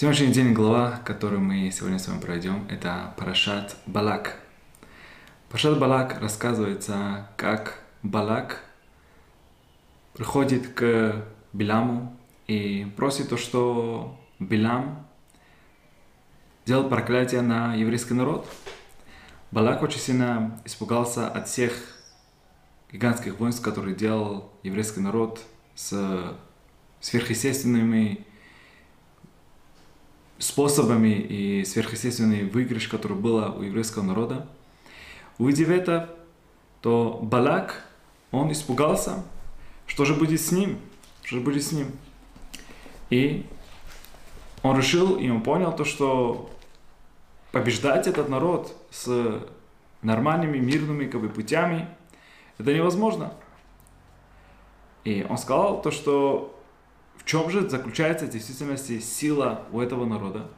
Сегодняшний день глава, которую мы сегодня с вами пройдем, это Парашат Балак. Парашат Балак рассказывается, как Балак приходит к Биламу и просит то, что Билам сделал проклятие на еврейский народ. Балак очень сильно испугался от всех гигантских воинств, которые делал еврейский народ с сверхъестественными способами и сверхъестественный выигрыш, который было у еврейского народа. Увидев это, то Балак, он испугался, что же будет с ним, что же будет с ним. И он решил, и он понял то, что побеждать этот народ с нормальными, мирными как бы, путями, это невозможно. И он сказал то, что в чем же заключается в действительности сила у этого народа?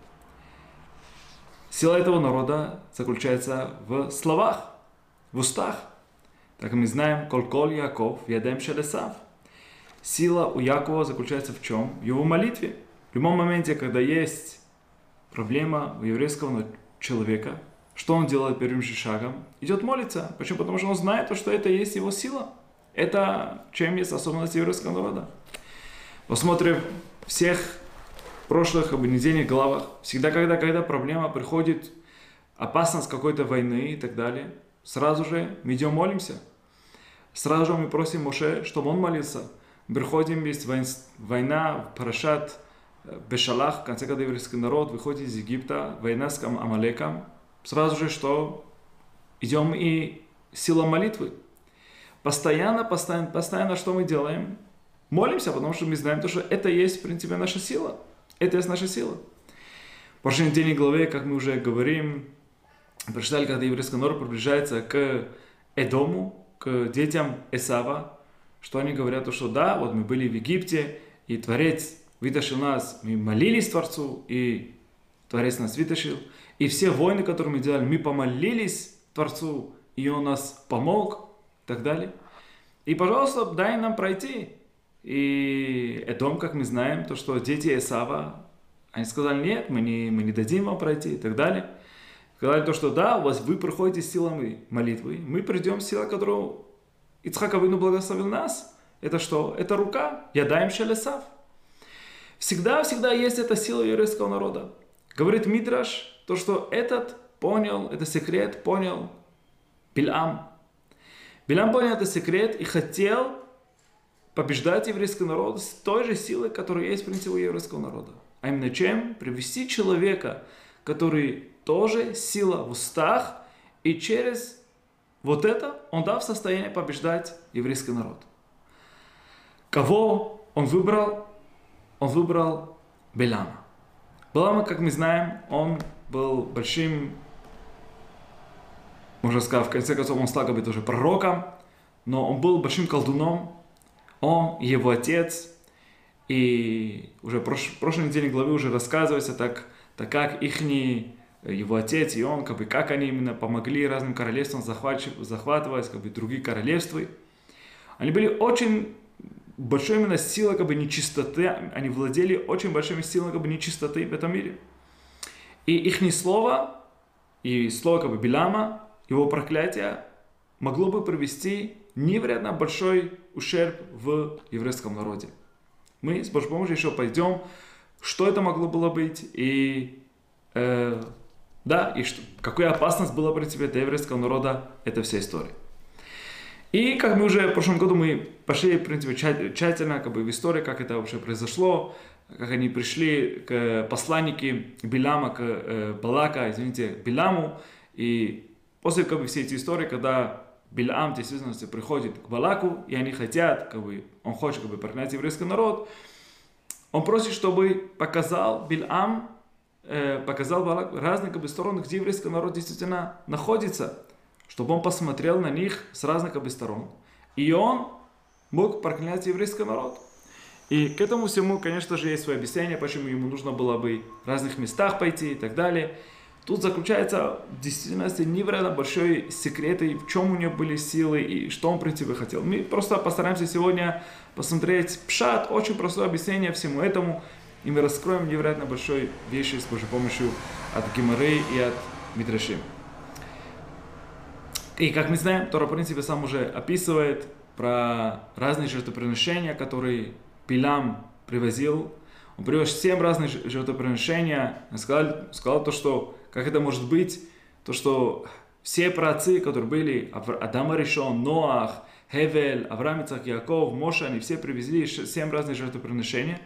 Сила этого народа заключается в словах, в устах. Так мы знаем, коль-коль Яков, ядем шелесав. Сила у Якова заключается в чем? В его молитве. В любом моменте, когда есть проблема у еврейского человека, что он делает первым же шагом? Идет молиться. Почему? Потому что он знает, что это есть его сила. Это чем есть особенность еврейского народа. Посмотрим всех прошлых недельных главах. Всегда, когда, когда проблема приходит, опасность какой-то войны и так далее, сразу же мы идем молимся. Сразу же мы просим Моше, чтобы он молился. Приходим, есть война, Парашат, э, Бешалах, в конце когда еврейский народ выходит из Египта, война с Амалеком. Сразу же что? Идем и сила молитвы. Постоянно, постоянно, постоянно что мы делаем? Молимся, потому что мы знаем, то, что это есть, в принципе, наша сила. Это есть наша сила. В прошлой недельной главе, как мы уже говорим, прочитали, когда еврейский народ приближается к Эдому, к детям Эсава, что они говорят, то, что да, вот мы были в Египте, и Творец вытащил нас, мы молились Творцу, и Творец нас вытащил. И все войны, которые мы делали, мы помолились Творцу, и Он нас помог, и так далее. И, пожалуйста, дай нам пройти. И Эдом, как мы знаем, то, что дети Исава, они сказали, нет, мы не, мы не дадим вам пройти и так далее. Сказали то, что да, у вас вы проходите силами молитвы, мы придем с силой, которую Ицхак Авину благословил нас. Это что? Это рука. Я даем шелесав. Всегда, всегда есть эта сила еврейского народа. Говорит Мидраш, то, что этот понял, это секрет, понял Билам. Билам понял этот секрет и хотел побеждать еврейский народ с той же силой, которая есть, в принципе, у еврейского народа. А именно чем? Привести человека, который тоже сила в устах, и через вот это он дал в состояние побеждать еврейский народ. Кого он выбрал? Он выбрал Белама. Белама, как мы знаем, он был большим, можно сказать, в конце концов, он стал как бы тоже пророком, но он был большим колдуном, он, его отец, и уже в прош, прошлой неделе главы уже рассказывается, так, так как их его отец и он, как бы, как они именно помогли разным королевствам захватывать как бы, другие королевства. Они были очень большой именно силой как бы, нечистоты, они владели очень большими силами как бы, нечистоты в этом мире. И их слово, и слово как бы, Билама, его проклятие могло бы привести невероятно большой ущерб в еврейском народе. Мы с Божьей помощью еще пойдем, что это могло было быть, и э, да, и что, какая опасность была при тебе для еврейского народа, это вся история. И как мы уже в прошлом году мы пошли, в принципе, тщательно как бы, в историю, как это вообще произошло, как они пришли к посланнике Билама, к э, Балака, извините, Биламу, и после как бы, всей эти истории, когда Билам в действительности приходит к Балаку, и они хотят, как бы, он хочет как бы, прогнать еврейский народ, он просит, чтобы показал Билам, э, показал Балак разные как бы, стороны, где еврейский народ действительно находится, чтобы он посмотрел на них с разных как бы, сторон. И он мог проклинать еврейский народ. И к этому всему, конечно же, есть свое объяснение, почему ему нужно было бы в разных местах пойти и так далее. Тут заключается в действительности невероятно большой секрет, и в чем у него были силы, и что он, в принципе, хотел. Мы просто постараемся сегодня посмотреть пшат, очень простое объяснение всему этому. и мы раскроем невероятно большой вещи с Божьей помощью от Гимары и от Мидрашим. И как мы знаем, Тора, в принципе, сам уже описывает про разные жертвоприношения, которые Пилам привозил. Он привез семь разных жертвоприношения. Он сказал, сказал то, что как это может быть, то, что все праотцы, которые были, Адама Ришон, Ноах, Хевель, Авраам, Ицак, Яков, Моша, они все привезли семь разных жертвоприношений.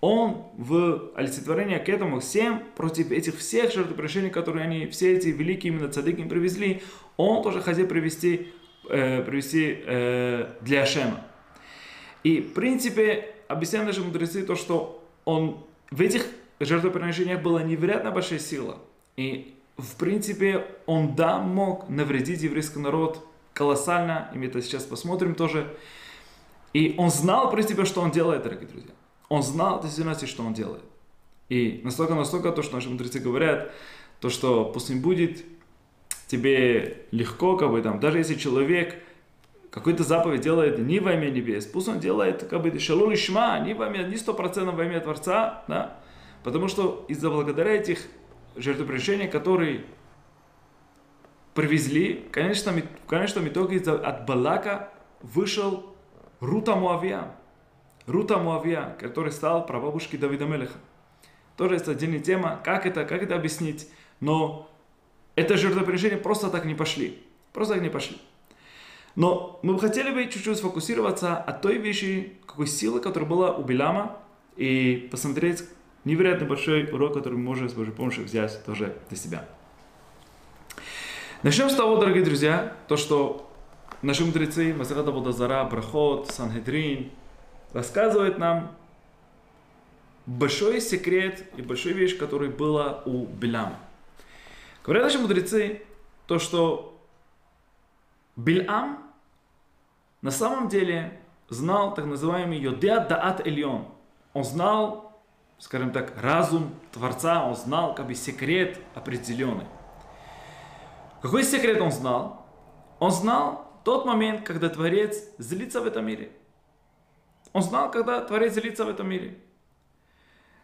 Он в олицетворение к этому, всем против этих всех жертвоприношений, которые они, все эти великие именно цадыки привезли, он тоже хотел привести, э, привести э, для Ашема. И, в принципе, объясняют наши мудрецы то, что он в этих жертвоприношениях была невероятно большая сила. И, в принципе, он, да, мог навредить еврейский народ колоссально, и мы это сейчас посмотрим тоже. И он знал, в принципе, что он делает, дорогие друзья. Он знал действительно, что он делает. И настолько-настолько то, что наши мудрецы говорят, то, что пусть не будет тебе легко, как бы там, даже если человек какой-то заповедь делает не во имя небес, пусть он делает как бы шалу лишма, не во имя, не сто процентов во имя Творца, да, потому что из-за благодаря этих жертвоприношений, которые привезли, в конечном, в конечном итоге от Балака вышел Рута Муавия. Рута Муавия, который стал прабабушкой Давида Мелеха. Тоже есть отдельная тема, как это, как это объяснить. Но это жертвоприношения просто так не пошли. Просто так не пошли. Но мы бы хотели бы чуть-чуть сфокусироваться от той вещи, какой силы, которая была у Билама, и посмотреть невероятно большой урок, который мы можем с Божьей помощью взять тоже для себя. Начнем с того, дорогие друзья, то, что наши мудрецы, Масахата Бодазара, Брахот, Санхедрин, рассказывают нам большой секрет и большую вещь, которая была у Биляма. Говорят наши мудрецы, то, что Билам на самом деле знал так называемый Йодеа Даат Эльон. Он знал, скажем так, разум Творца, он знал как бы секрет определенный. Какой секрет он знал? Он знал тот момент, когда Творец злится в этом мире. Он знал, когда Творец злится в этом мире.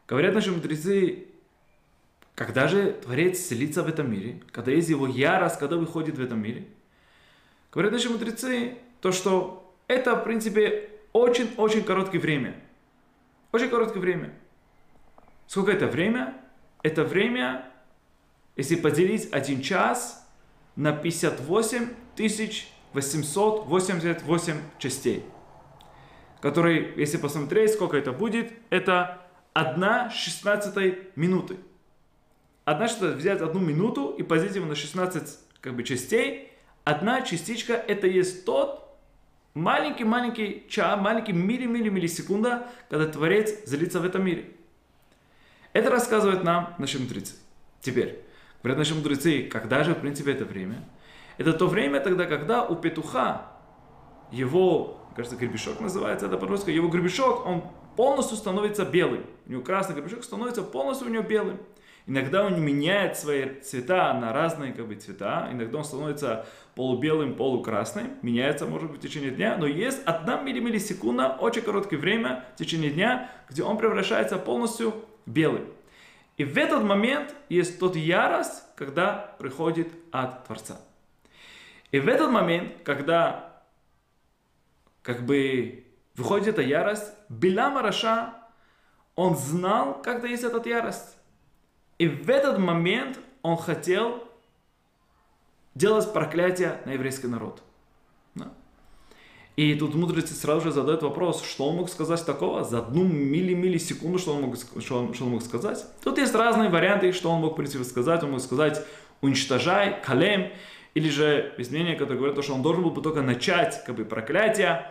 Говорят наши мудрецы, когда же Творец селится в этом мире, когда есть его ярость, когда выходит в этом мире, говорят наши мудрецы, то что это, в принципе, очень-очень короткое время. Очень короткое время. Сколько это время? Это время, если поделить один час на 58 888 частей. Которые, если посмотреть, сколько это будет, это 1 16 минуты. Одна что взять одну минуту и поделить его на 16 как бы, частей. Одна частичка это есть тот маленький-маленький час, маленький милли-милли-миллисекунда, когда Творец злится в этом мире. Это рассказывает нам наши мудрецы. Теперь, говорят наши мудрецы, когда же, в принципе, это время? Это то время тогда, когда у петуха его, кажется, гребешок называется, это по-русски, его гребешок, он полностью становится белым. У него красный гребешок становится полностью у него белым. Иногда он меняет свои цвета на разные как бы, цвета. Иногда он становится полубелым, полукрасным. Меняется, может быть, в течение дня. Но есть одна миллисекунда, очень короткое время в течение дня, где он превращается полностью белым. И в этот момент есть тот ярость, когда приходит от Творца. И в этот момент, когда как бы выходит эта ярость, Билам Раша, он знал, когда есть эта ярость. И в этот момент он хотел делать проклятие на еврейский народ. И тут мудрецы сразу же задают вопрос, что он мог сказать такого за одну милли-миллисекунду, что он, мог, что, он, что он мог сказать. Тут есть разные варианты, что он мог, в принципе, сказать. Он мог сказать «уничтожай», «калем», или же есть мнение, которое говорит, что он должен был бы только начать как бы, проклятие,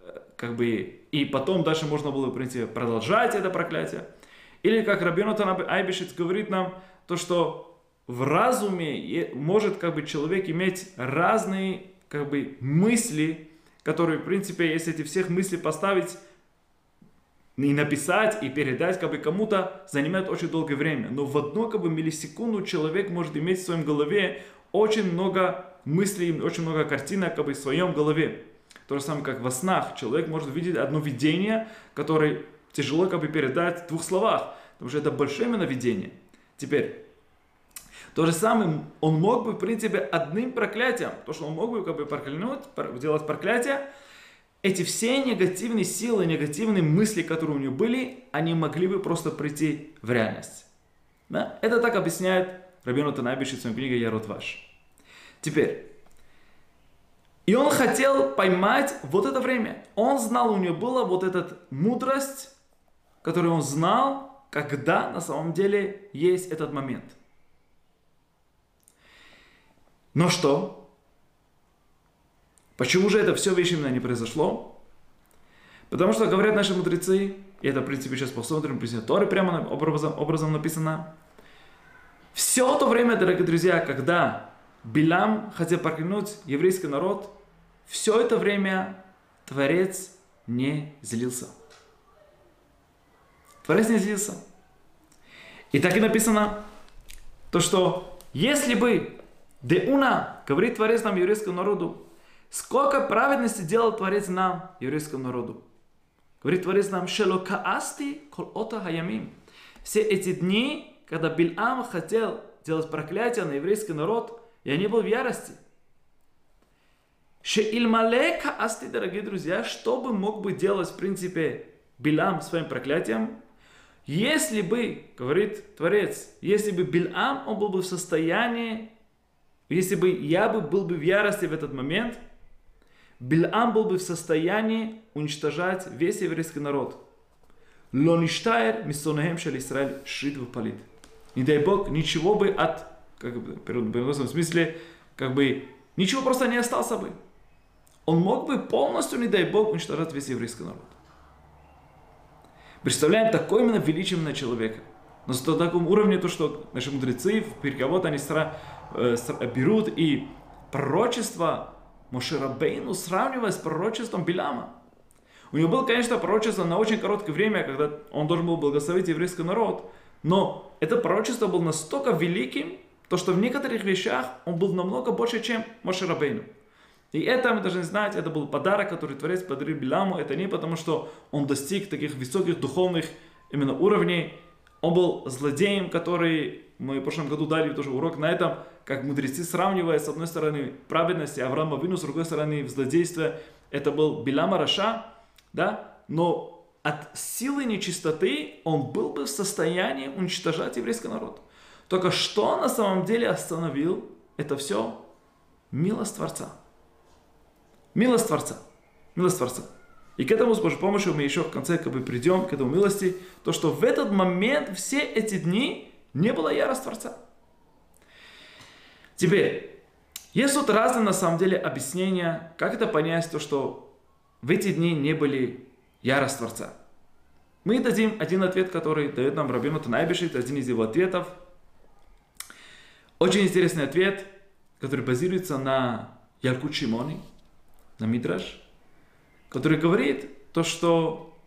э, как бы, и потом дальше можно было, в принципе, продолжать это проклятие. Или как Рабинотан Айбишец говорит нам, то, что в разуме может как бы человек иметь разные как бы мысли, которые, в принципе, если эти всех мыслей поставить и написать, и передать как бы кому-то, занимает очень долгое время. Но в одну как бы миллисекунду человек может иметь в своем голове очень много мыслей, очень много картинок как бы в своем голове. То же самое, как во снах. Человек может видеть одно видение, которое тяжело как бы передать в двух словах, потому что это большое именно видение. Теперь, то же самое, он мог бы, в принципе, одним проклятием, то, что он мог бы как бы проклянуть, делать проклятие, эти все негативные силы, негативные мысли, которые у него были, они могли бы просто прийти в реальность. Да? Это так объясняет Рабину Танабиш в своей книге «Ярод ваш». Теперь, и он хотел поймать вот это время. Он знал, у него была вот эта мудрость, которую он знал, когда на самом деле есть этот момент. Но что? Почему же это все вещи именно не произошло? Потому что говорят наши мудрецы, и это, в принципе, сейчас посмотрим, в Торы прямо образом, образом написано, все то время, дорогие друзья, когда Билам хотел проклянуть еврейский народ, все это время Творец не злился. Творец не злился. И так и написано, то что если бы Деуна, говорит Творец нам еврейскому народу, сколько праведности делал Творец нам, еврейскому народу. Говорит Творец нам, шелокаасти кол ота хаямим. Все эти дни, когда Бильам хотел делать проклятие на еврейский народ, я не был в ярости. Шеильмале каасти, дорогие друзья, что бы мог бы делать, в принципе, Билам своим проклятием, если бы, говорит Творец, если бы Билам, он был бы в состоянии, если бы я бы был бы в ярости в этот момент, Билам был бы в состоянии уничтожать весь еврейский народ. Лоништайр миссонахем шел Израиль шит выпалит. Не дай Бог, ничего бы от, как бы, в смысле, как бы, ничего просто не остался бы он мог бы полностью, не дай Бог, уничтожать весь еврейский народ. Представляем такой именно величие человека. Но на таком уровне, то, что наши мудрецы в Пирковод, они стра, берут и пророчество Мошерабейну сравнивая с пророчеством Биляма. У него было, конечно, пророчество на очень короткое время, когда он должен был благословить еврейский народ, но это пророчество было настолько великим, то что в некоторых вещах он был намного больше, чем Мошерабейну. И это мы должны знать, это был подарок, который Творец подарил Биламу. Это не потому, что он достиг таких высоких духовных именно уровней. Он был злодеем, который, мы в прошлом году дали тоже урок на этом, как мудрецы сравнивая с одной стороны праведность Авраама Вину, с другой стороны в злодействе, это был Билама Раша, да, но от силы нечистоты он был бы в состоянии уничтожать еврейский народ. Только что на самом деле остановил это все? Милость Творца. Милость Творца. Милость Творца. И к этому с Божьей помощью мы еще в конце как бы придем, к этому милости, то, что в этот момент, все эти дни, не было ярость Творца. Теперь, есть тут разные на самом деле объяснения, как это понять, то, что в эти дни не были ярость Творца. Мы дадим один ответ, который дает нам Рабину Танайбишит, один из его ответов. Очень интересный ответ, который базируется на Ялкут Шимони, на Мидраш, который говорит то, что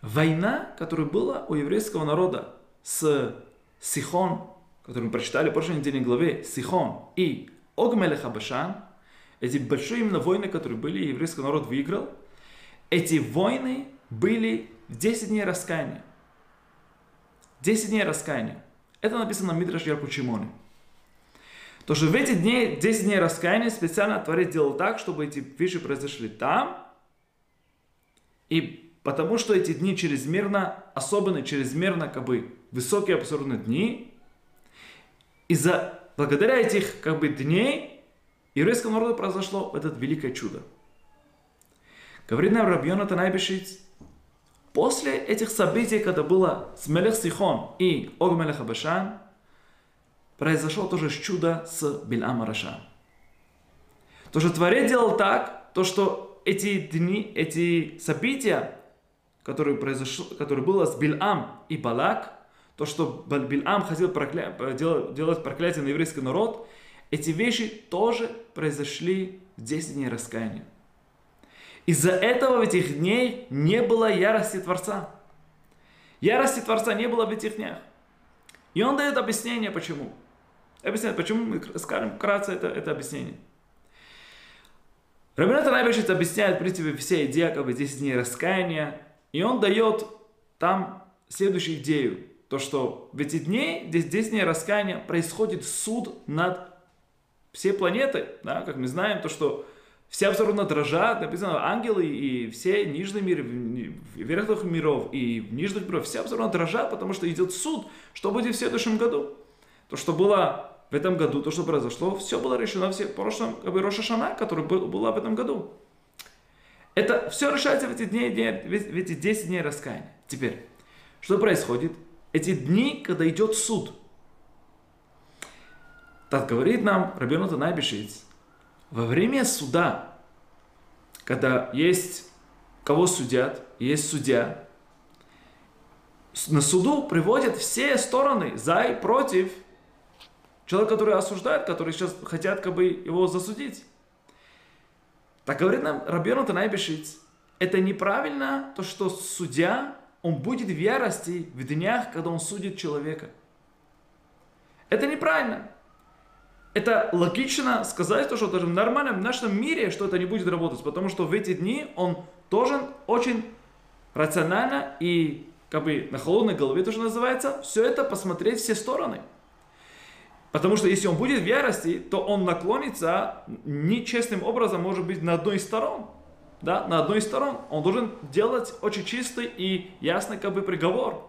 война, которая была у еврейского народа с Сихон, которую мы прочитали в прошлой недельной главе, Сихон и Огмелех Абашан, эти большие именно войны, которые были, еврейский народ выиграл, эти войны были 10 дней раскаяния. 10 дней раскаяния. Это написано в Мидраш Яркучимоне. То, что в эти дни, 10 дней раскаяния специально Творец делал так, чтобы эти вещи произошли там, и потому что эти дни чрезмерно, особенно чрезмерно, как бы, высокие абсурдные дни, из-за, благодаря этих, как бы, дней, еврейскому народу произошло это великое чудо. Говорит нам Рабьона Танайбешиц, после этих событий, когда было с Мелех Сихон и Ог Мелех Абашан, произошло тоже чудо с Бильам Раша. То, что Творец делал так, то, что эти дни, эти события, которые, произошло, которые было с Бильам и Балак, то, что Бильам хотел прокля... делать, делать проклятие на еврейский народ, эти вещи тоже произошли в 10 дней раскаяния. Из-за этого в этих дней не было ярости Творца. Ярости Творца не было в этих днях. И он дает объяснение, почему. Объясняет, почему мы скажем вкратце это, это объяснение. Рабинат Райбешит объясняет, в принципе, все идеи, как бы 10 дней раскаяния, и он дает там следующую идею. То, что в эти дни, здесь 10 дней раскаяния, происходит суд над всей планетой. Да? Как мы знаем, то, что все абсолютно дрожат, написано, ангелы и все нижние миры, верхних миров и нижних миров, все абсолютно дрожат, потому что идет суд, что будет в следующем году. То, что было в этом году, то, что произошло, все было решено в прошлом, как бы Роша Шана, который был, была в этом году. Это все решается в эти, дни, в эти 10 дней раскаяния. Теперь, что происходит? Эти дни, когда идет суд. Так говорит нам Рабину Танай Бешиц, во время суда, когда есть кого судят, есть судья, на суду приводят все стороны за и против человека, который осуждает, который сейчас хотят как бы его засудить. Так говорит нам Рабьону Танайбешиц, это неправильно, то, что судья, он будет в ярости в днях, когда он судит человека. Это неправильно это логично сказать, то, что даже в нормальном нашем мире, что это не будет работать, потому что в эти дни он должен очень рационально и как бы на холодной голове тоже называется, все это посмотреть все стороны. Потому что если он будет в ярости, то он наклонится нечестным образом, может быть, на одной из сторон. Да, на одной из сторон. Он должен делать очень чистый и ясный как бы приговор.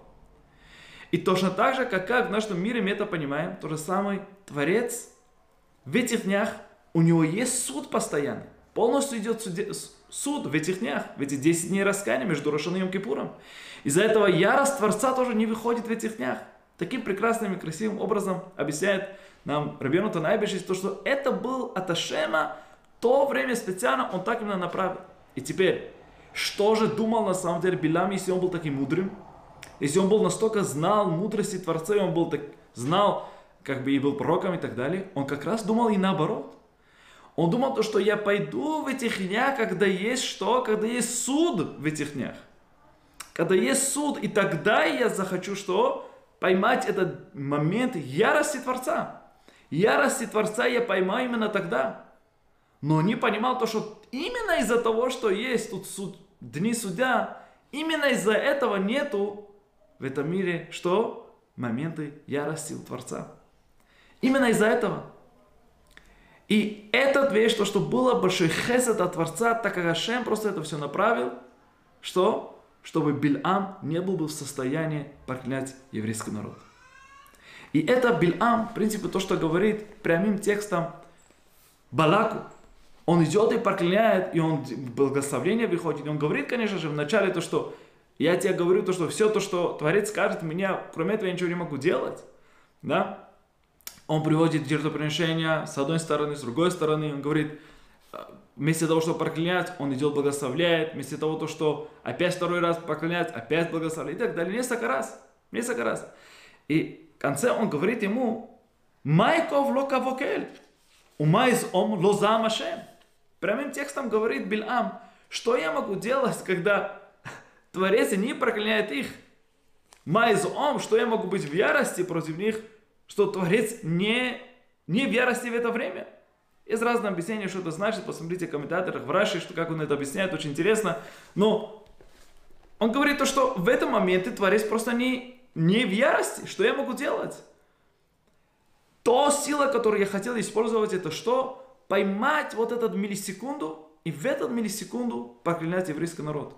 И точно так же, как, как в нашем мире мы это понимаем, то же самое Творец в этих днях у него есть суд постоянный. Полностью идет суде, суд в этих днях, в эти 10 дней раскаяния между Рошаном и Кипуром. Из-за этого ярость Творца тоже не выходит в этих днях. Таким прекрасным и красивым образом объясняет нам Рабину Танайбешис, то, что это был от Ашема, то время специально он так именно направил. И теперь, что же думал на самом деле Билам, если он был таким мудрым? Если он был настолько знал мудрости Творца, и он был так, знал как бы и был пророком и так далее, он как раз думал и наоборот. Он думал то, что я пойду в этих днях, когда есть что? Когда есть суд в этих днях. Когда есть суд, и тогда я захочу что? Поймать этот момент ярости Творца. Ярости Творца я поймаю именно тогда. Но не понимал то, что именно из-за того, что есть тут суд, дни судья, именно из-за этого нету в этом мире что? Моменты ярости у Творца. Именно из-за этого. И эта вещь, то, что было большой хесед от Творца, так как Ашем просто это все направил, что? Чтобы Бильам не был бы в состоянии проклять еврейский народ. И это Бильам, в принципе, то, что говорит прямым текстом Балаку. Он идет и проклиняет, и он благословение выходит. И он говорит, конечно же, в начале то, что я тебе говорю, то, что все то, что Творец скажет, меня, кроме этого, я ничего не могу делать. Да? он приводит жертвоприношения с одной стороны, с другой стороны, он говорит, «Э, вместо того, чтобы проклинать, он идет благословляет, вместо того, то, что опять второй раз проклинать, опять благословляет, и так далее, несколько раз, несколько раз. И в конце он говорит ему, Майков локавокель, умайз ом лоза. Прямым текстом говорит Бильам, что я могу делать, когда Творец не проклиняет их? Майз ом, что я могу быть в ярости против них, что Творец не, не в ярости в это время. Есть разные объяснения, что это значит. Посмотрите в комментаторах в Раши, что, как он это объясняет, очень интересно. Но он говорит то, что в этом моменте Творец просто не, не в ярости. Что я могу делать? То сила, которую я хотел использовать, это что? Поймать вот этот миллисекунду и в этот миллисекунду проклинать еврейский народ.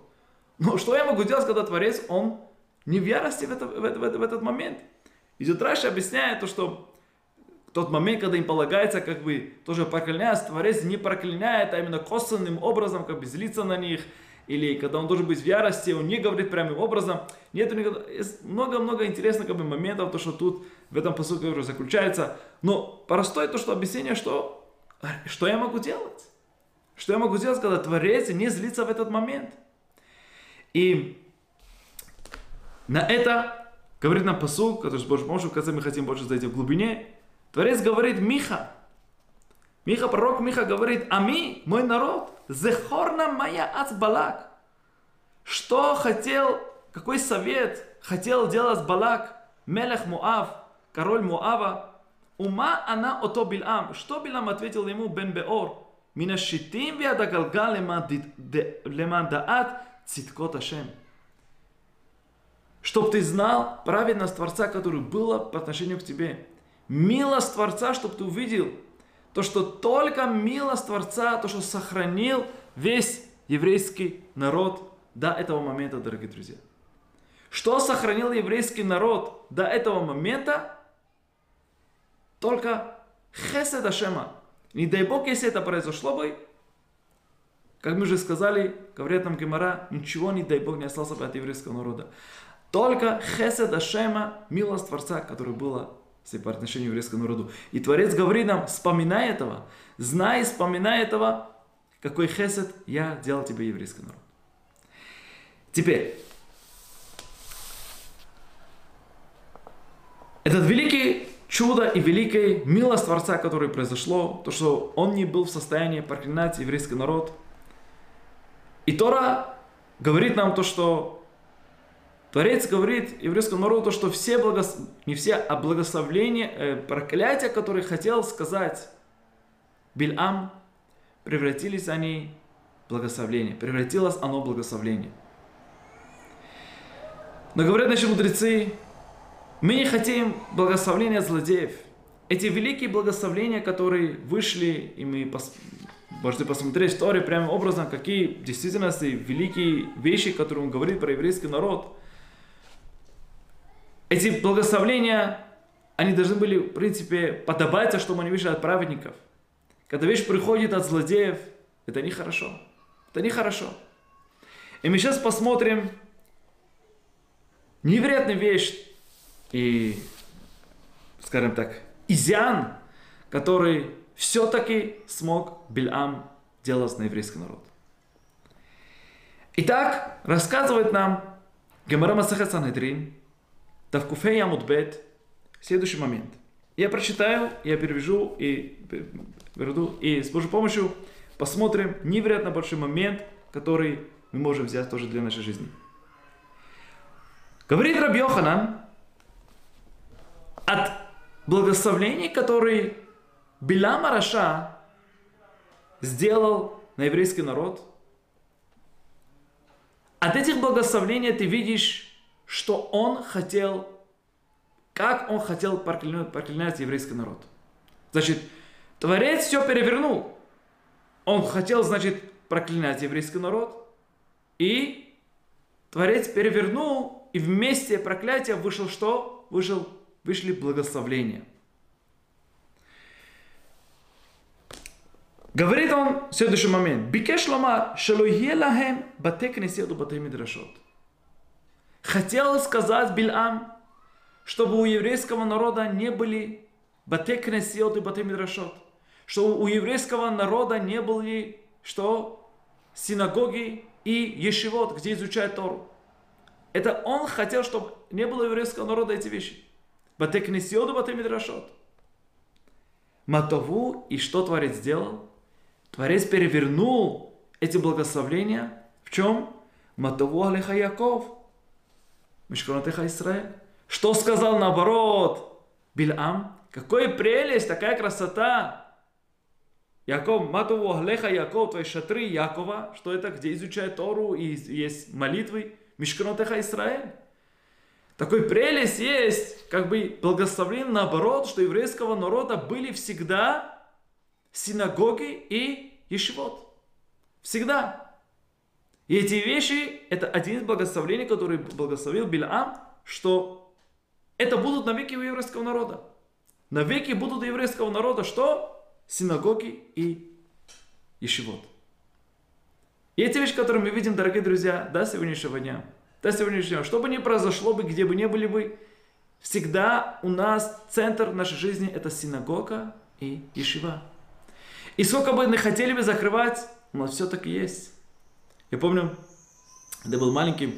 Но что я могу делать, когда Творец, он не в ярости в, это, в, в, в этот момент? Идет Раши объясняет то, что тот момент, когда им полагается, как бы, тоже проклинать, Творец не проклиняет, а именно косвенным образом, как бы злиться на них, или когда он должен быть в ярости, он не говорит прямым образом. Нет много-много интересных как бы, моментов, то, что тут в этом посылке уже заключается. Но простое то, что объяснение, что, что я могу делать? Что я могу делать, когда Творец не злится в этот момент? И на это Говорит нам посыл, который с Божьей помощью, в конце мы хотим больше зайти в глубине. Творец говорит Миха. Миха, пророк Миха говорит, ами, мой народ, зехорна моя ацбалак. Что хотел, какой совет хотел делать Балак, Мелех Муав, король Муава, ума она ото Билам. Что Билам ответил ему Бен Беор? Минашитим вядагалга леман даат циткот Ашем. чтобы ты знал праведность Творца, которая была по отношению к тебе. Милость Творца, чтобы ты увидел то, что только милость Творца, то, что сохранил весь еврейский народ до этого момента, дорогие друзья. Что сохранил еврейский народ до этого момента? Только хесед Ашема. Не дай Бог, если это произошло бы, как мы уже сказали, говорят нам Гемара, ничего, не дай Бог, не остался бы от еврейского народа. Только хесед Ашема, милость Творца, которая была по отношению к еврейскому народу. И Творец говорит нам, вспоминай этого, знай, вспоминай этого, какой хесед я делал тебе, еврейский народ. Теперь, этот великий чудо и великая милость Творца, которое произошло, то, что он не был в состоянии проклинать еврейский народ. И Тора говорит нам то, что Творец говорит еврейскому народу, то, что все благос... не все, а благословления, э, проклятия, которые хотел сказать Бильам, превратились они в благословление. Превратилось оно в благословление. Но говорят наши мудрецы, мы не хотим благословения злодеев. Эти великие благословения, которые вышли, и мы пос... можете посмотреть в Торе прямым образом, какие в действительности великие вещи, которые он говорит про еврейский народ. Эти благословения, они должны были, в принципе, подобаться, чтобы они вышли от праведников. Когда вещь приходит от злодеев, это нехорошо. Это нехорошо. И мы сейчас посмотрим невероятную вещь и, скажем так, изян, который все-таки смог Бильам делать на еврейский народ. Итак, рассказывает нам Гемара Масахет Санедрин, Тавкуфей Амудбет, следующий момент. Я прочитаю, я перевяжу и переведу, и с Божьей помощью посмотрим невероятно большой момент, который мы можем взять тоже для нашей жизни. Говорит Раб Йоханан, от благословений, которые Билам Араша сделал на еврейский народ, от этих благословений ты видишь, что он хотел, как он хотел проклинать, проклинать еврейский народ. Значит, Творец все перевернул. Он хотел, значит, проклинать еврейский народ. И Творец перевернул, и вместе проклятия вышел что? Вышел, вышли благословления. Говорит он в следующий момент. Бикеш ломар, шелуе лахем бате кнеседу бате мидрашот. Хотел сказать Бильам, чтобы у еврейского народа не были бате кнеседу и бате мидрашот. Что у еврейского народа не были что? Синагоги и ешивот, где изучают Тору. Это он хотел, чтобы не было еврейского народа эти вещи. Батекнесиоду, батемидрашот. Матову, и что Творец сделал? Творец перевернул эти благословления в чем? Матову алеха Яков. Мишконатеха Израиль. Что сказал наоборот? Бильам. Какая прелесть, такая красота. Яков, Матову алеха Яков, твои шатры Якова. Что это? Где изучают Тору и есть молитвы. Мишканотеха Израиль. Такой прелесть есть, как бы благословлен наоборот, что еврейского народа были всегда синагоги и ешивот. Всегда. И эти вещи, это один из благословений, который благословил Билаам, что это будут навеки у еврейского народа. Навеки будут у еврейского народа что? Синагоги и ешивот. И эти вещи, которые мы видим, дорогие друзья, до сегодняшнего дня, до сегодняшнего дня, что бы ни произошло бы, где бы ни были бы, всегда у нас центр нашей жизни это синагога и ешива. И сколько бы мы хотели бы закрывать, у нас все-таки есть. Я помню, когда был маленьким,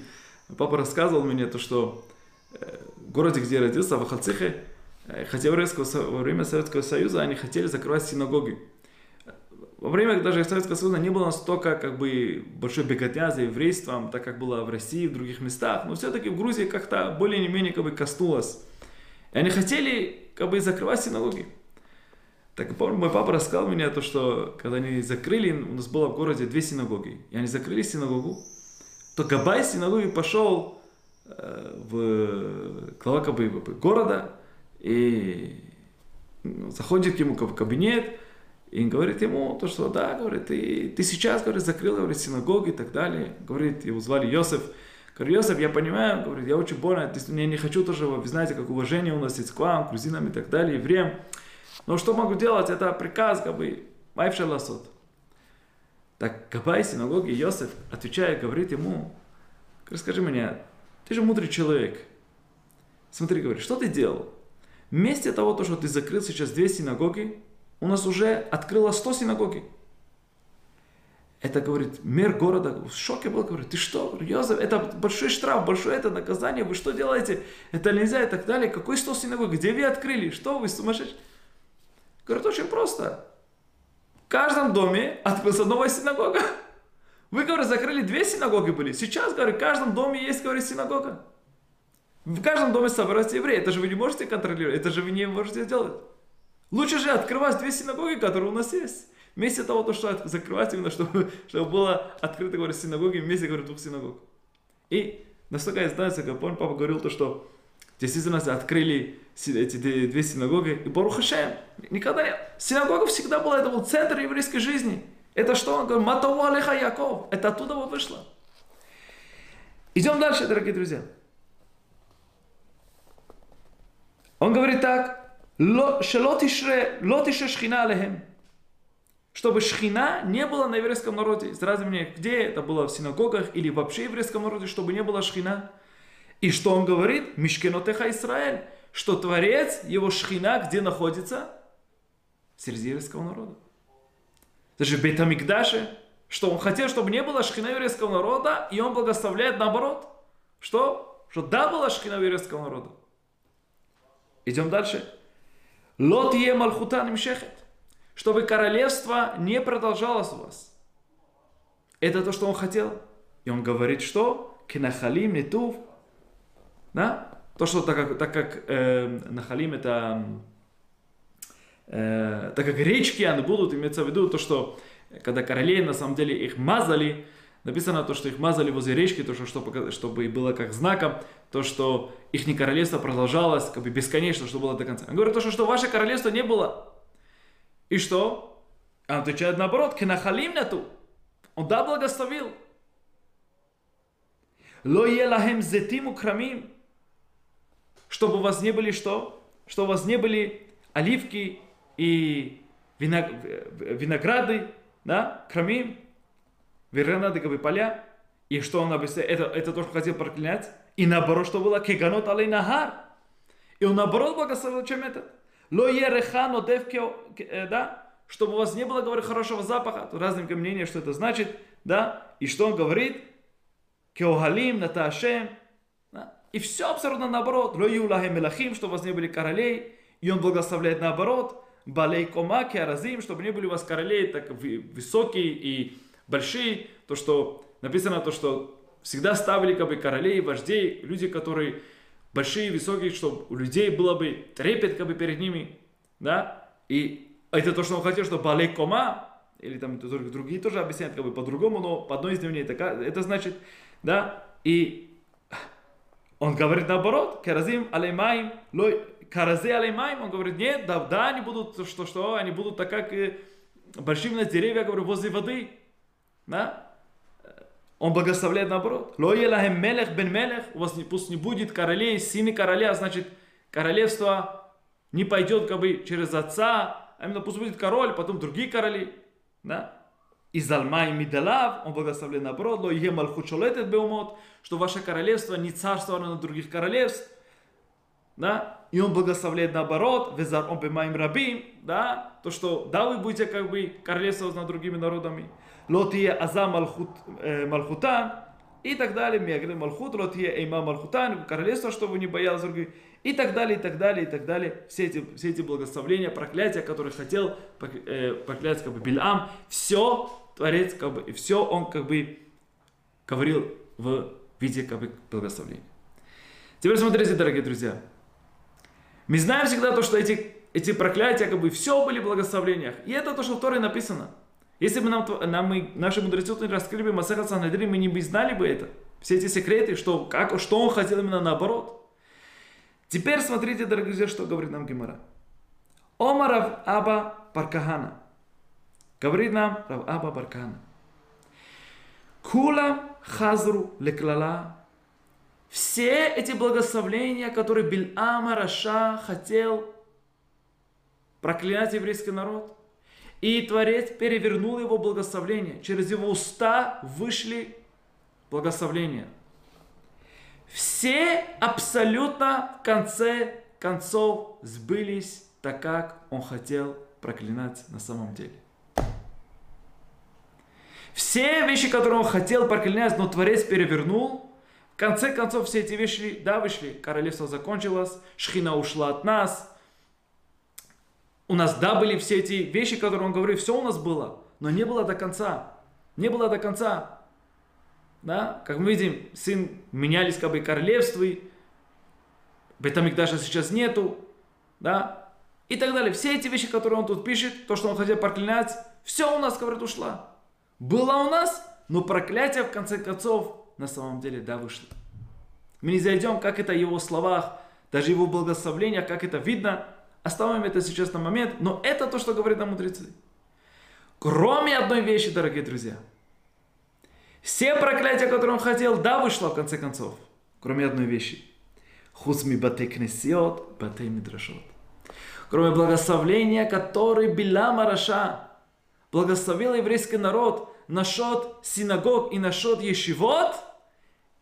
папа рассказывал мне то, что э, в городе, где я родился, в Ахалцихе, э, хотя во время Советского Союза они хотели закрывать синагоги во время даже Советского Союза не было настолько как бы большой беготня за еврейством, так как было в России, в других местах, но все-таки в Грузии как-то более-менее как бы коснулось. И они хотели как бы закрывать синагоги. Так помню, мой папа рассказал мне то, что когда они закрыли, у нас было в городе две синагоги, и они закрыли синагогу, то Габай синагоги пошел э, в глава как бы, города и ну, заходит к нему в кабинет и говорит ему то, что да, говорит, ты, ты сейчас, говорит, закрыл, говорит, синагоги и так далее. Говорит, его звали Йосеф. Говорит, Йосеф, я понимаю, говорит, я очень больно, я не хочу тоже, вы знаете, как уважение у нас есть к вам, к грузинам и так далее, евреям. Но что могу делать, это приказ, как бы, майфшер ласот. Так Габай синагоги Йосеф, отвечая, говорит ему, расскажи мне, ты же мудрый человек. Смотри, говорит, что ты делал? Вместе того, то, что ты закрыл сейчас две синагоги, у нас уже открыло 100 синагоги. Это, говорит, мэр города в шоке был, говорит, ты что, говорит, Йозеф, это большой штраф, большое это наказание, вы что делаете? Это нельзя и так далее. Какой 100 синагог? Где вы открыли? Что вы сумасшедшие? Говорит, очень просто. В каждом доме открылась новая синагога. Вы, говорит, закрыли две синагоги были. Сейчас, говорит, в каждом доме есть, говорит, синагога. В каждом доме собираются евреи. Это же вы не можете контролировать, это же вы не можете сделать. Лучше же открывать две синагоги, которые у нас есть. Вместо того, то, что закрывать именно, чтобы, чтобы было открыто, говорит, синагоги, вместе, говорит, двух синагог. И настолько я знаю, как помню, папа говорил то, что действительно открыли эти две синагоги, и Баруха Шем, никогда не... Синагога всегда была, это был центр еврейской жизни. Это что он говорит? Матову Алеха Яков. Это оттуда вот вышло. Идем дальше, дорогие друзья. Он говорит так, шелотишре, лотише шхина алехем. Чтобы шхина не было на еврейском народе. Сразу мне, где это было в синагогах или вообще в еврейском народе, чтобы не было шхина. И что он говорит? Мишкенотеха Израиль. Что Творец, его шхина, где находится? Среди еврейского народа. Даже в Бетамикдаше, что он хотел, чтобы не было шхина еврейского народа, и он благословляет наоборот. Что? Что да, была шхина еврейского народа. Идем дальше. Лот е малхута нимшехет. Чтобы королевство не продолжалось у вас. Это то, что он хотел. И он говорит, что? Кинахалим нетув. Да? То, что так как, так как э, Нахалим это... Э, так как речки они будут, имеется в виду то, что когда королей на самом деле их мазали, написано то, что их мазали возле речки, то, что, чтобы, чтобы было как знаком, то, что их королевство продолжалось как бы бесконечно, что было до конца. Он говорит то, что, что ваше королевство не было. И что? Он отвечает наоборот, кенахалим нету. Он да благословил. Ло елахем зетим крамим. Чтобы у вас не были что? Что у вас не были оливки и винограды, да, крамим, вернадыковые поля. И что он объясняет? Это, это то, что хотел проклинать. И наоборот, что было? Кеганот алей нагар. И он наоборот благословил, чем это? Ло ереха нотев э, да? Чтобы у вас не было, говорит, хорошего запаха. Тут разные мнения, что это значит, да? И что он говорит? Кеогалим, наташем. Да? И все абсолютно наоборот. Ло юлахем мелахим, чтобы у вас не были королей. И он благословляет наоборот. Балей кома, кеаразим, чтобы не были у вас королей так высокие и большие. То, что написано, то, что всегда ставили как бы королей, вождей, люди, которые большие, высокие, чтобы у людей было бы трепет как бы перед ними, да, и это то, что он хотел, что балей кома, или там другие тоже объясняют как бы по-другому, но по одной из дневней это, это значит, да, и он говорит наоборот, каразим алеймаим, лой, каразе алеймаим, он говорит, нет, да, да, они будут, что, что, они будут так как большие деревья, говорю, возле воды, да, он благословляет наоборот. Ло елахем мелех бен мелех, у вас не, пусть не будет королей, сыны короля, значит, королевство не пойдет как бы через отца, а именно пусть будет король, потом другие короли. Да? Из Алма и Мидалав, он благословляет наоборот, ло е малхучолетет беумот, что ваше королевство не царствовало на других королевств. Да? И он благословляет наоборот, везар он бемаим рабим, да, то, что да, вы будете как бы королевствовать над другими народами лотия аза малхут, э, малхутан, и так далее. Мегре малхут, лотия эйма малхутан, королевство, чтобы не других, и так далее, и так далее, и так далее. Все эти, все эти благословления, проклятия, которые хотел э, проклясть как бы Бильам, все Творец, как бы, и все он как бы говорил в виде как бы благословения. Теперь смотрите, дорогие друзья. Мы знаем всегда то, что эти, эти проклятия, как бы, все были в благословениях. И это то, что в Торе написано. Если бы нам, нам наши мудрецы раскрыли бы Масаха Санадрин, мы не бы знали бы это. все эти секреты, что, как, что он хотел именно наоборот. Теперь смотрите, дорогие друзья, что говорит нам Гимара. Омарав Аба Баркахана. Говорит нам Рав Аба Баркахана. Кула хазру леклала. Все эти благословления, которые Бильама Раша хотел проклинать еврейский народ, и Творец перевернул его благословление. Через его уста вышли благословления. Все абсолютно в конце концов сбылись так, как он хотел проклинать на самом деле. Все вещи, которые он хотел проклинать, но Творец перевернул, в конце концов все эти вещи, да, вышли. Королевство закончилось, Шхина ушла от нас. У нас, да, были все эти вещи, которые он говорил, все у нас было, но не было до конца. Не было до конца. Да? Как мы видим, сын менялись как бы королевства, Бетамикдаша сейчас нету, да, и так далее. Все эти вещи, которые он тут пишет, то, что он хотел проклинать, все у нас, говорит, ушла. Было у нас, но проклятие в конце концов на самом деле да вышло. Мы не зайдем, как это в его словах, даже его благословления, как это видно. Оставим это сейчас на момент, но это то, что говорит нам мудрецы. Кроме одной вещи, дорогие друзья. Все проклятия, которые он хотел, да, вышло в конце концов. Кроме одной вещи. Батекнесиот, батей мидрашот. Кроме благословления, который Билама Раша благословил еврейский народ насчет синагог и насчет ешивот,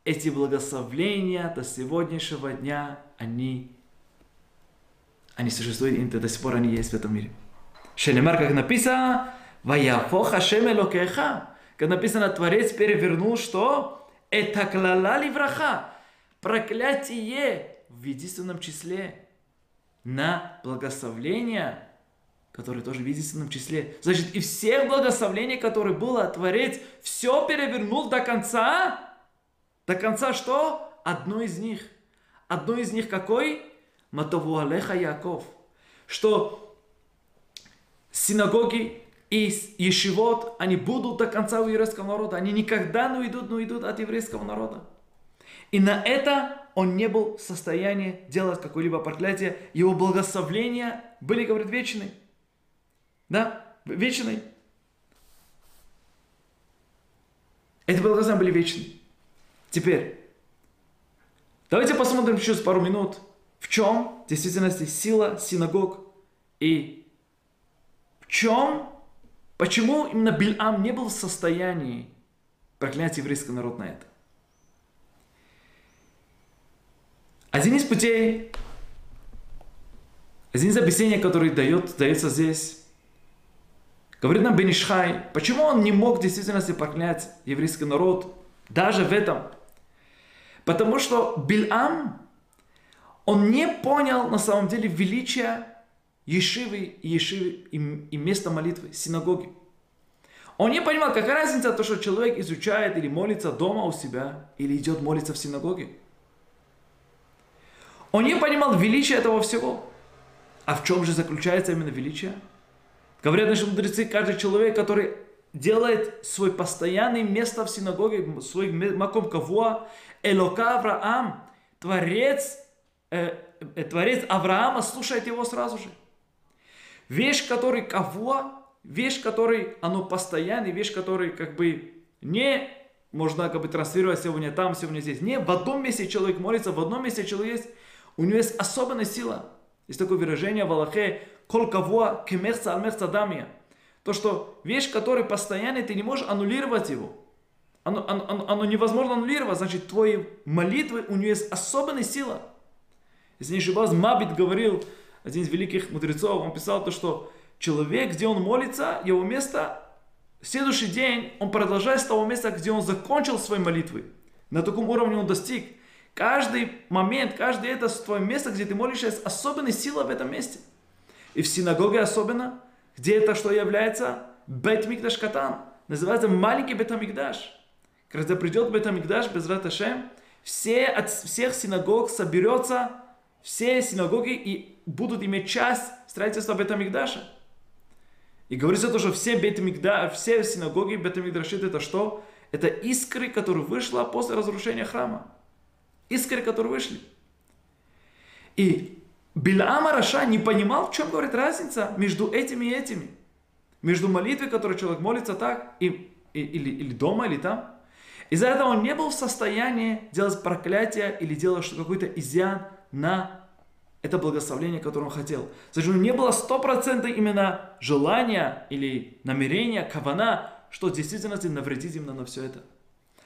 эти благословления до сегодняшнего дня, они, они существуют, и до сих пор они есть в этом мире. Шелемар, как написано, «Ваяфо Хашем Элокеха», как написано, Творец перевернул что? Это клала враха. Проклятие в единственном числе на благословление который тоже в единственном числе. Значит, и всех благословений, которые было, Творец все перевернул до конца. До конца что? Одно из них. Одно из них какой? Матову Алеха Яков. Что синагоги и ешивот, они будут до конца у еврейского народа. Они никогда не уйдут, не уйдут от еврейского народа. И на это он не был в состоянии делать какое-либо проклятие. Его благословления были, говорит, вечные. Да, вечный. Эти благословения были вечны. Теперь, давайте посмотрим через пару минут, в чем в действительности сила синагог и в чем, почему именно Бильам не был в состоянии проклять еврейский народ на это. Один из путей, один из объяснений, который дает, дается здесь, Говорит нам Бенишхай, почему он не мог в действительности проклять еврейский народ даже в этом? Потому что Бильам, он не понял на самом деле величия Ешивы, Ешивы и, и места молитвы, синагоги. Он не понимал, какая разница то, что человек изучает или молится дома у себя, или идет молиться в синагоге. Он не понимал величия этого всего. А в чем же заключается именно величие? Говорят наши мудрецы, каждый человек, который делает свой постоянное место в синагоге, свой маком кавуа, Элока Авраам, Творец, э, э, Творец Авраама слушает его сразу же. Вещь, который кавуа, вещь, который, оно постоянный, вещь, который как бы не можно как бы транслировать сегодня там, сегодня здесь. Не, в одном месте человек молится, в одном месте человек есть, у него есть особенная сила. Есть такое выражение в Аллахе, кол кого кемерца альмерца дамия. То, что вещь, которая постоянно, ты не можешь аннулировать его. Оно, оно, оно невозможно аннулировать, значит, твои молитвы, у нее есть особенная сила. Если не ошибаюсь, Мабит говорил, один из великих мудрецов, он писал то, что человек, где он молится, его место, в следующий день он продолжает с того места, где он закончил свои молитвы. На таком уровне он достиг. Каждый момент, каждый это твое место, где ты молишься, есть особенная сила в этом месте. И в синагоге особенно, где это что является? Бет Мигдаш Катан. Называется маленький Бетамикдаш. Когда придет Бетамикдаш без Раташем, все от всех синагог соберется, все синагоги и будут иметь часть строительства Бетамикдаша. И говорится то, что все, Бетамикда, все синагоги Бетамикдашит это что? это искры, которые вышла после разрушения храма. Искры, которые вышли. И Билаам Раша не понимал, в чем говорит разница между этими и этими. Между молитвой, которой человек молится так, и, и, или, или дома, или там. Из-за этого он не был в состоянии делать проклятие или делать какой-то изъян на это благословение, которое он хотел. Значит, у него не было стопроцентно именно желания или намерения, кавана, что в действительности навредить именно на все это.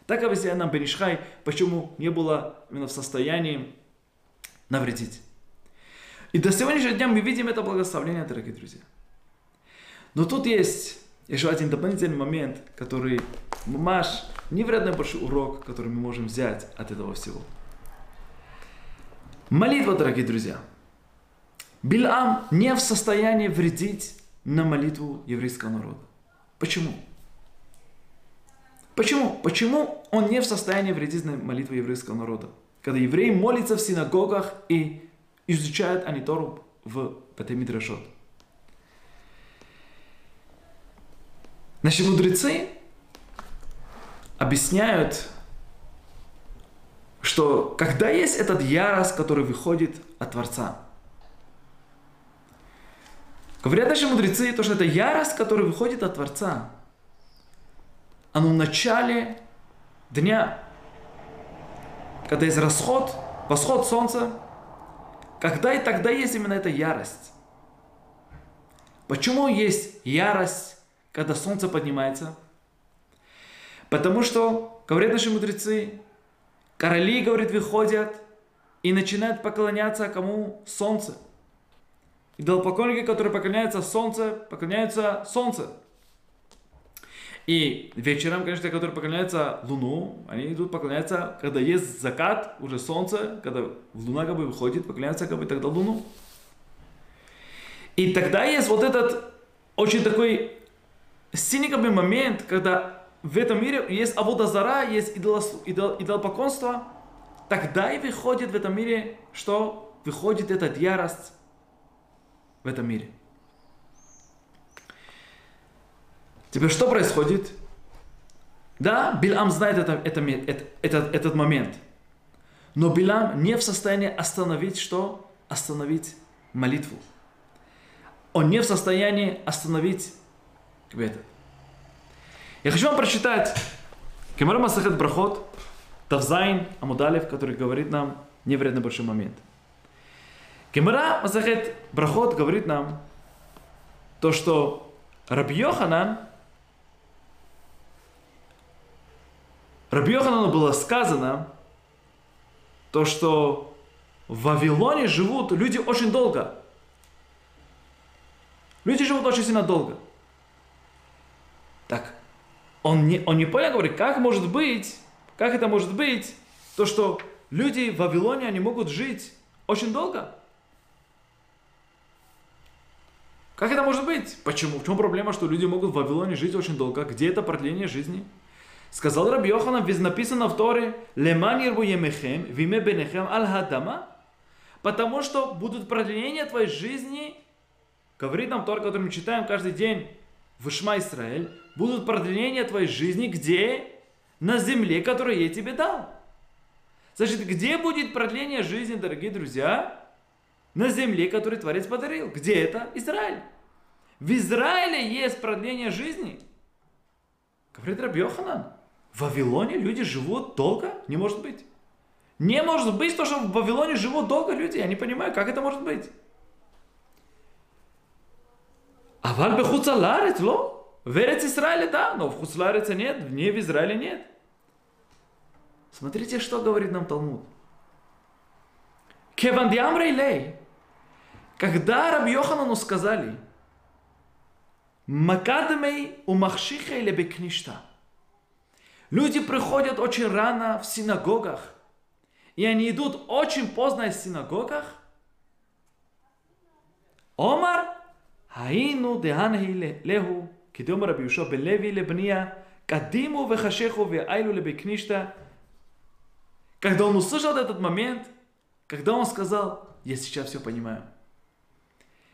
Так объясняет нам Бенишхай, почему не было именно в состоянии навредить. И до сегодняшнего дня мы видим это благословение, дорогие друзья. Но тут есть еще один дополнительный момент, который маш невероятно большой урок, который мы можем взять от этого всего. Молитва, дорогие друзья. Билам не в состоянии вредить на молитву еврейского народа. Почему? Почему? Почему он не в состоянии вредить на молитву еврейского народа? Когда евреи молятся в синагогах и изучают они Тору в Бетемидрашот. Наши мудрецы объясняют, что когда есть этот ярость, который выходит от Творца, говорят наши мудрецы, то, что это ярость, которая выходит от Творца, оно в начале дня, когда есть расход, восход солнца, когда и тогда есть именно эта ярость. Почему есть ярость, когда солнце поднимается? Потому что, говорят наши мудрецы, короли, говорит, выходят и начинают поклоняться кому? Солнце. И идолопоклонники, которые поклоняются солнце, поклоняются солнце. И вечером, конечно, которые поклоняются Луну, они идут поклоняться, когда есть закат, уже солнце, когда Луна как бы выходит, поклоняются как бы тогда Луну. И тогда есть вот этот очень такой синий как бы момент, когда в этом мире есть Аводазара, есть идолопоклонство, тогда и выходит в этом мире, что выходит этот ярость в этом мире. Теперь что происходит? Да, Билам знает это, это, это, этот, этот момент. Но Билам не в состоянии остановить что? Остановить молитву. Он не в состоянии остановить как бы это. Я хочу вам прочитать Кемара Масахет Брахот, Тавзайн Амудалев, который говорит нам невероятно большой момент. Кемара Масахет Брахот говорит нам то, что Раби Йоханан Раби Йоханану было сказано, то, что в Вавилоне живут люди очень долго. Люди живут очень сильно долго. Так, он не, он не понял, говорит, как может быть, как это может быть, то, что люди в Вавилоне, они могут жить очень долго. Как это может быть? Почему? В чем проблема, что люди могут в Вавилоне жить очень долго? Где это продление жизни? Сказал Раби Йоханан, ведь написано в Торе, «Леман ирбу емехем, виме бенехем аль хадама», потому что будут продления твоей жизни, говорит нам Тора, который мы читаем каждый день в Ишма Исраэль, будут продления твоей жизни, где? На земле, которую я тебе дал. Значит, где будет продление жизни, дорогие друзья? На земле, которую Творец подарил. Где это? Израиль. В Израиле есть продление жизни. Говорит Раби Йоханан. В Вавилоне люди живут долго? Не может быть. Не может быть то, что в Вавилоне живут долго люди. Я не понимаю, как это может быть. А в Альбе ло? В Эрец Израиле да, но в Хуцлареце нет, не в Израиле нет. Смотрите, что говорит нам Талмуд. Кевандиам Рейлей. Когда Раби Йоханану сказали, Макадмей у Махшихей лебекништа. Люди приходят очень рано в синагогах, и они идут очень поздно из синагогах. Омар, היינו דהנהי להו, כדאמר רבי יהושע בן לוי לבניה, קדימו וחשכו ואיילו לבקנישתא. Когда он услышал этот момент, когда он сказал, я сейчас все понимаю.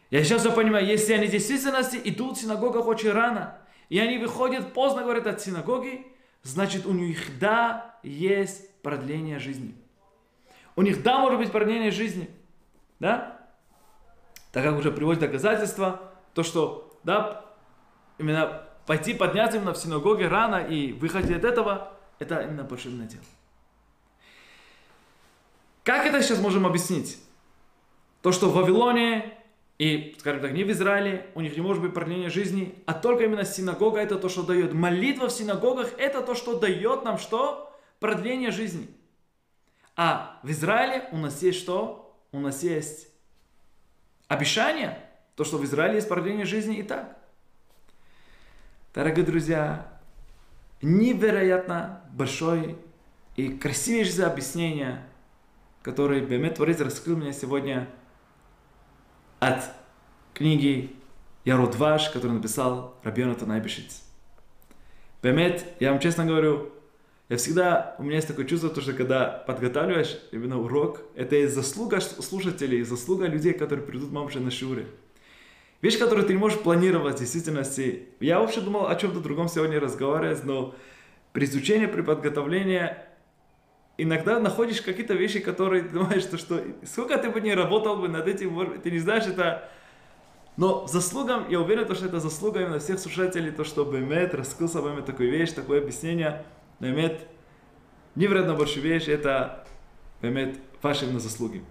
Я сейчас все понимаю, если они в действительности идут в синагогах очень рано, и они выходят поздно, говорят, от синагоги, значит у них да есть продление жизни. У них да может быть продление жизни. Да? Так как уже приводит доказательства, то что да, именно пойти подняться именно в синагоге рано и выходить от этого, это именно большое дело. Как это сейчас можем объяснить? То, что в Вавилоне и, скажем так, не в Израиле, у них не может быть продление жизни, а только именно синагога это то, что дает. Молитва в синагогах это то, что дает нам что? Продление жизни. А в Израиле у нас есть что? У нас есть обещание, то, что в Израиле есть продление жизни и так. Дорогие друзья, невероятно большое и красивейшее объяснение, которое Бемет Творец раскрыл мне сегодня от книги Ярод Ваш, который написал Рабиона Танайбишиц. Бемет, я вам честно говорю, я всегда, у меня есть такое чувство, то, что когда подготавливаешь именно урок, это и заслуга слушателей, и заслуга людей, которые придут мамше на шуре. Вещь, которую ты не можешь планировать в действительности. Я вообще думал о чем-то другом сегодня разговаривать, но при изучении, при подготовлении иногда находишь какие-то вещи, которые ты думаешь, что, что сколько ты бы не работал бы над этим, ты не знаешь, это... Но заслугам, я уверен, что это заслуга именно всех слушателей, то, что Бемет с вами такую вещь, такое объяснение. Бемет, невероятно большая вещь, это Бемет ваши именно заслуги.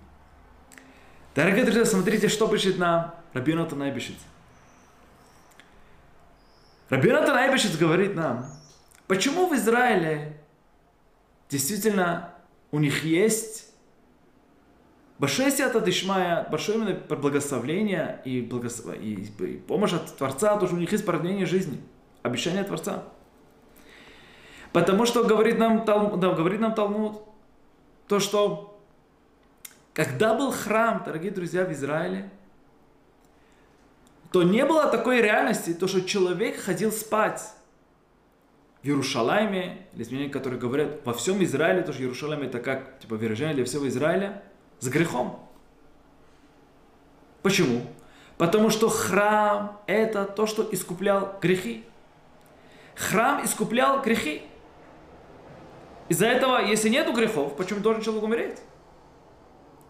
Дорогие друзья, смотрите, что пишет нам Рабинатан Айбишиц. Рабинатан Айбишиц говорит нам, почему в Израиле действительно у них есть большое сията Дишмая, большое именно благословление и, благос... и, и помощь от Творца, тоже у них есть продление жизни, обещание Творца. Потому что говорит нам, да, говорит нам Талмуд, то, что когда был храм, дорогие друзья, в Израиле, то не было такой реальности, то, что человек ходил спать в Иерушалайме, или изменения, которые говорят во всем Израиле, то, что Иерушалайм это как типа выражение для всего Израиля, с грехом. Почему? Потому что храм это то, что искуплял грехи. Храм искуплял грехи. Из-за этого, если нету грехов, почему должен человек умереть?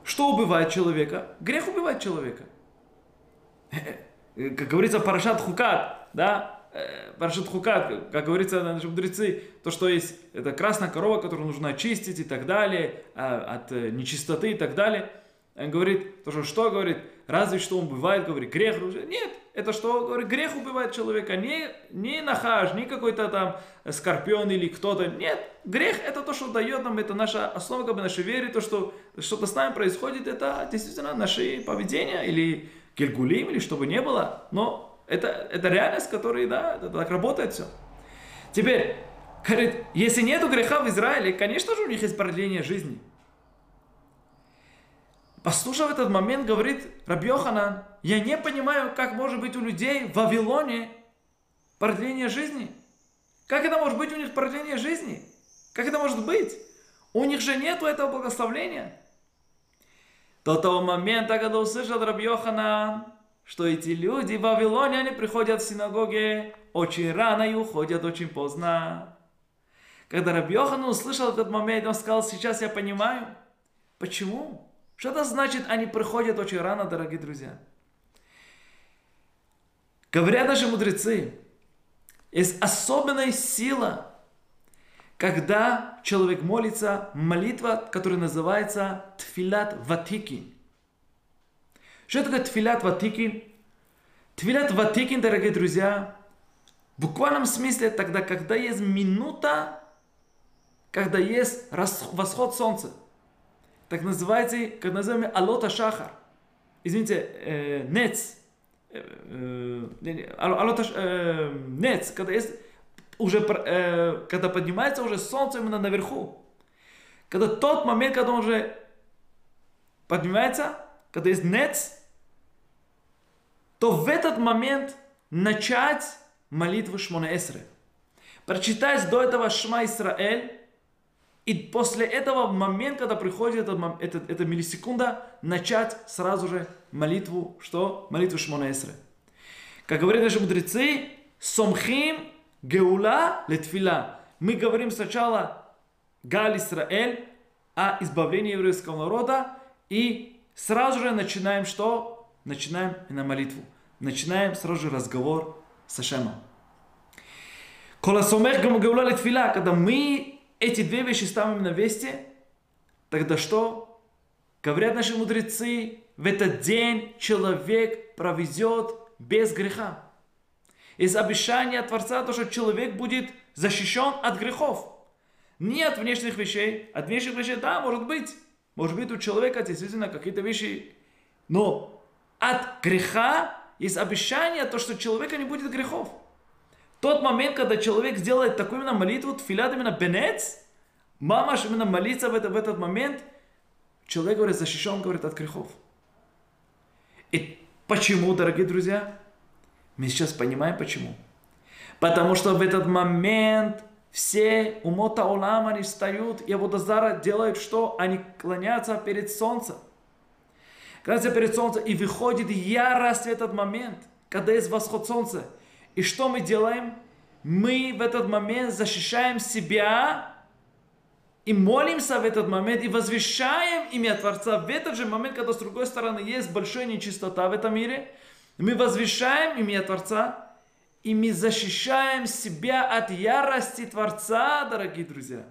Что убивает человека? Грех убивает человека. Как говорится, парашат хукат, да? Э, парашат хукат, как говорится наши мудрецы, то, что есть, это красная корова, которую нужно очистить и так далее, а, от э, нечистоты и так далее. Он говорит, то, что что говорит, разве что он убивает, говорит, грех. Нет, это что, говорит, грех убивает человека, не, не нахаж, не какой-то там скорпион или кто-то. Нет, грех это то, что дает нам, это наша основа как бы нашей веры, то, что что-то с нами происходит, это действительно наше поведение или гельгулим, или что бы ни было. Но это, это реальность, которая, да, так работает все. Теперь, говорит, если нету греха в Израиле, конечно же у них есть продление жизни. Послушав этот момент, говорит Рабьоханан, я не понимаю, как может быть у людей в Вавилоне продление жизни. Как это может быть у них продление жизни? Как это может быть? У них же нету этого благословения. До того момента, когда услышал Рабьоханан, что эти люди в Вавилоне, они приходят в синагоге очень рано и уходят очень поздно. Когда Рабьохан услышал этот момент, он сказал, сейчас я понимаю, почему. Что это значит, они приходят очень рано, дорогие друзья? Говорят даже мудрецы, есть особенная сила, когда человек молится, молитва, которая называется Тфилат Ватики. Что такое Тфилат Ватики? Тфилат Ватики, дорогие друзья, в буквальном смысле тогда, когда есть минута, когда есть восход солнца – так называется, как называемый Алота Шахар. Извините, э, Нец. Э, э, алота э, Нец, когда есть уже, э, когда поднимается уже солнце именно наверху. Когда тот момент, когда он уже поднимается, когда есть Нец, то в этот момент начать молитву Шмона Эсре. Прочитать до этого Шма Исраэль, и после этого момент, когда приходит этот, этот, эта миллисекунда, начать сразу же молитву, что? Молитву Шмона Эсре. Как говорят наши мудрецы, сомхим геула летфила. мы говорим сначала Галь Исраэль, о избавлении еврейского народа, и сразу же начинаем что? Начинаем на молитву. Начинаем сразу же разговор с Ашемом. Колосомех гаула литфила, когда мы эти две вещи ставим на весте, тогда что? Говорят наши мудрецы, в этот день человек проведет без греха. Из обещания Творца, то, что человек будет защищен от грехов. Не от внешних вещей. От внешних вещей, да, может быть. Может быть, у человека действительно какие-то вещи. Но от греха есть обещание, то, что человека не будет грехов. Тот момент, когда человек сделает такую именно молитву, тфилат именно бенец, мамаш именно молится в, это, в этот момент, человек говорит, защищен, говорит, от грехов. И почему, дорогие друзья? Мы сейчас понимаем почему. Потому что в этот момент все умота улам, они встают, и Абудазара делают что? Они клонятся перед солнцем. Клонятся перед солнцем, и выходит ярость в этот момент, когда есть восход солнца. И что мы делаем? Мы в этот момент защищаем себя и молимся в этот момент и возвещаем имя Творца в этот же момент, когда с другой стороны есть большая нечистота в этом мире. Мы возвещаем имя Творца и мы защищаем себя от ярости Творца, дорогие друзья.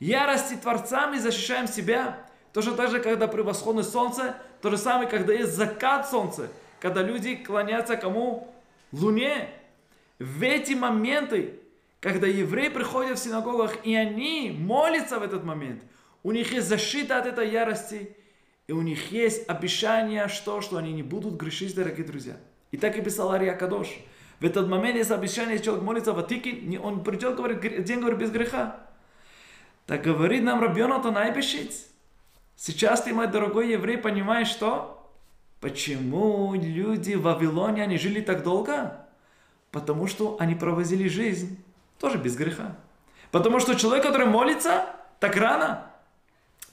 Ярости Творца мы защищаем себя. Тоже так же, когда превосходное солнце, то же самое, когда есть закат солнца, когда люди клонятся кому? Луне. В эти моменты, когда евреи приходят в синагогах, и они молятся в этот момент, у них есть защита от этой ярости, и у них есть обещание, что, что они не будут грешить, дорогие друзья. И так и писал Ария Кадош. В этот момент есть обещание, если человек молится в Атике, он придет, говорит, день говорит без греха. Так говорит нам Рабьон Найбешиц. Сейчас ты, мой дорогой еврей, понимаешь, что? Почему люди в Вавилоне, они жили так долго? Потому что они провозили жизнь тоже без греха. Потому что человек, который молится так рано,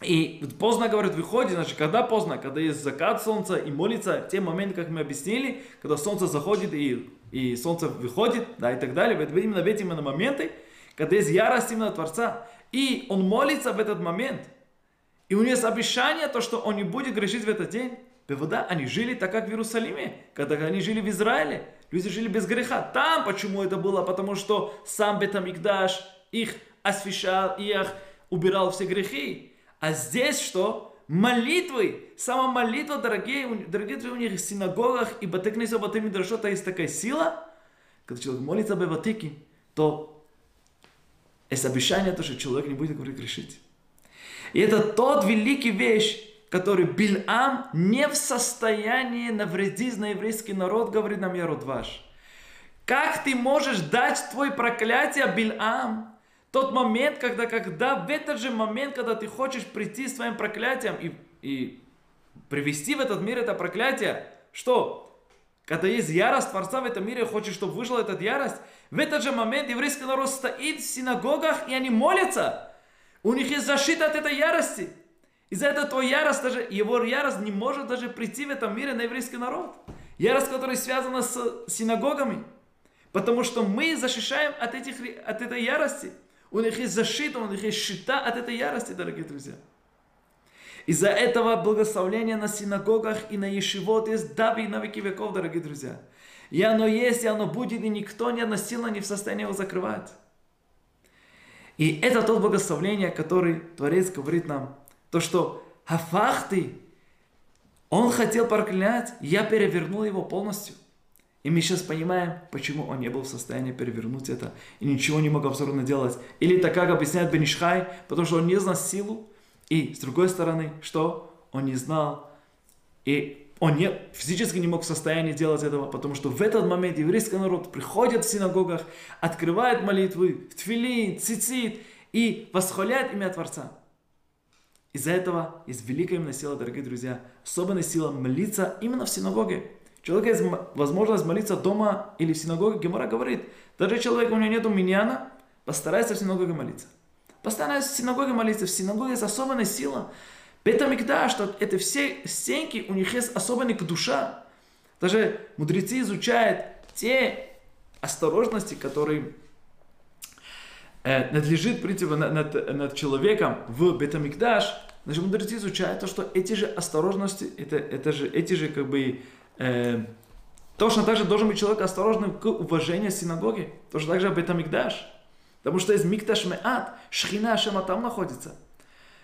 и поздно, говорит, выходит, значит, когда поздно? Когда есть закат солнца и молится, в те моменты, как мы объяснили, когда солнце заходит и, и солнце выходит, да, и так далее, вот именно в эти именно моменты, когда есть ярость именно Творца, и он молится в этот момент, и у него есть обещание, то, что он не будет грешить в этот день, Вода, они жили так, как в Иерусалиме, когда они жили в Израиле. Люди жили без греха. Там почему это было? Потому что сам Бетамикдаш их освещал, их убирал все грехи. А здесь что? Молитвы. Сама молитва, дорогие, дорогие у них в синагогах и батекнесе батыми дрошота есть такая сила. Когда человек молится об Ватике, то есть обещание, то, что человек не будет говорить грешить. И это тот великий вещь, который Бильам не в состоянии навредить на еврейский народ, говорит нам Ярод ваш. Как ты можешь дать твой проклятие, Бильам, тот момент, когда, когда в этот же момент, когда ты хочешь прийти с своим проклятием и, и привести в этот мир это проклятие, что? Когда есть ярость Творца в этом мире, хочешь, чтобы вышла эта ярость, в этот же момент еврейский народ стоит в синагогах, и они молятся. У них есть защита от этой ярости. Из-за этого твой ярость, даже, его ярость не может даже прийти в этом мире на еврейский народ. Ярость, которая связана с синагогами. Потому что мы защищаем от, этих, от этой ярости. У них есть защита, у них есть щита от этой ярости, дорогие друзья. Из-за этого благословления на синагогах и на ешивот есть дави на веки веков, дорогие друзья. И оно есть, и оно будет, и никто ни одна сила не в состоянии его закрывать. И это то благословление, которое Творец говорит нам то, что Хафахты, он хотел проклинать, я перевернул его полностью. И мы сейчас понимаем, почему он не был в состоянии перевернуть это и ничего не мог абсолютно делать. Или так как объясняет Бенишхай, потому что он не знал силу. И с другой стороны, что? Он не знал. И он не, физически не мог в состоянии делать этого, потому что в этот момент еврейский народ приходит в синагогах, открывает молитвы, в тфилин, цицит и восхваляет имя Творца. Из-за этого есть великая именно сила, дорогие друзья, особенная сила молиться именно в синагоге. Человек есть возможность молиться дома или в синагоге. Гемора говорит, даже человек, у него нету миньяна, постарайся в синагоге молиться. Постарайся в синагоге молиться. В синагоге есть особенная сила. Бетамикдаш, что это все стенки, у них есть особенный душа. Даже мудрецы изучают те осторожности, которые э, надлежит, принципе, над, над, над человеком в Бетамикдаш, значит, мудрецы изучают то, что эти же осторожности, это, это же, эти же, как бы, э, точно так же должен быть человек осторожным к уважению синагоги. Точно так же Бетамикдаш. Потому что из Микташ Меат, Шхина Ашема там находится.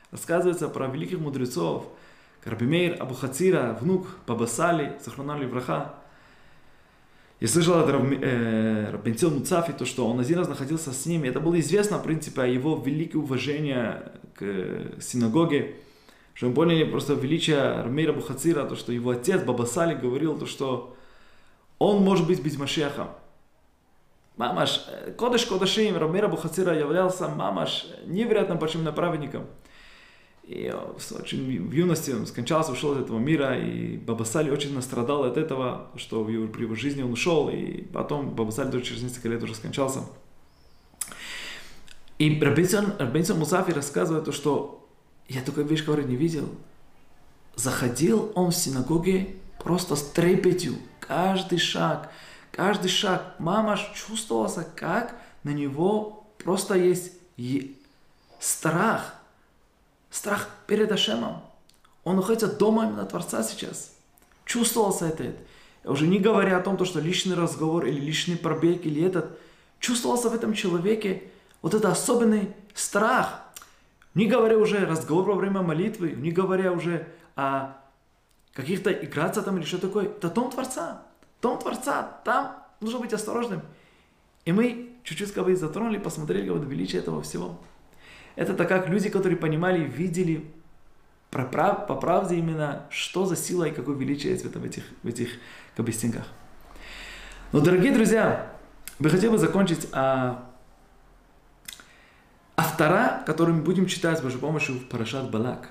Рассказывается про великих мудрецов, Карбимейр Абухацира, внук Бабасали, Сахранали Враха. Я слышал от э, Рабенцил Муцафи, то, что он один раз находился с ними. Это было известно, в принципе, о его великое уважение к синагоге. Что мы поняли просто величие Рамейра Бухацира, то, что его отец Бабасали говорил, то, что он может быть без Машеха. Мамаш, э, Кодыш Кодашим, Рамира Бухацира являлся мамаш невероятно большим направленником. И очень в юности он скончался, ушел из этого мира, и Бабасали очень настрадал от этого, что в его, при его жизни он ушел, и потом Бабасали через несколько лет уже скончался. И Рабинсон Мусафи рассказывает, что я такой вещь, говорит, не видел. Заходил он в синагоге просто с трепетью, каждый шаг, каждый шаг. Мама чувствовался, как на него просто есть страх – страх перед Ашемом. Он находится дома именно Творца сейчас. Чувствовался это. Уже не говоря о том, что личный разговор или личный пробег или этот, чувствовался в этом человеке вот этот особенный страх. Не говоря уже разговор во время молитвы, не говоря уже о каких-то играться там или что такое. Это дом Творца. Дом Творца. Там нужно быть осторожным. И мы чуть-чуть как бы затронули, посмотрели бы, величие этого всего. Это как люди, которые понимали, видели по правде именно, что за сила и какое величие есть в, этом, в этих, в этих как бы, стенках. Но, дорогие друзья, бы хотел бы закончить а, автора, который мы будем читать с Божьей помощью в Парашат Балак.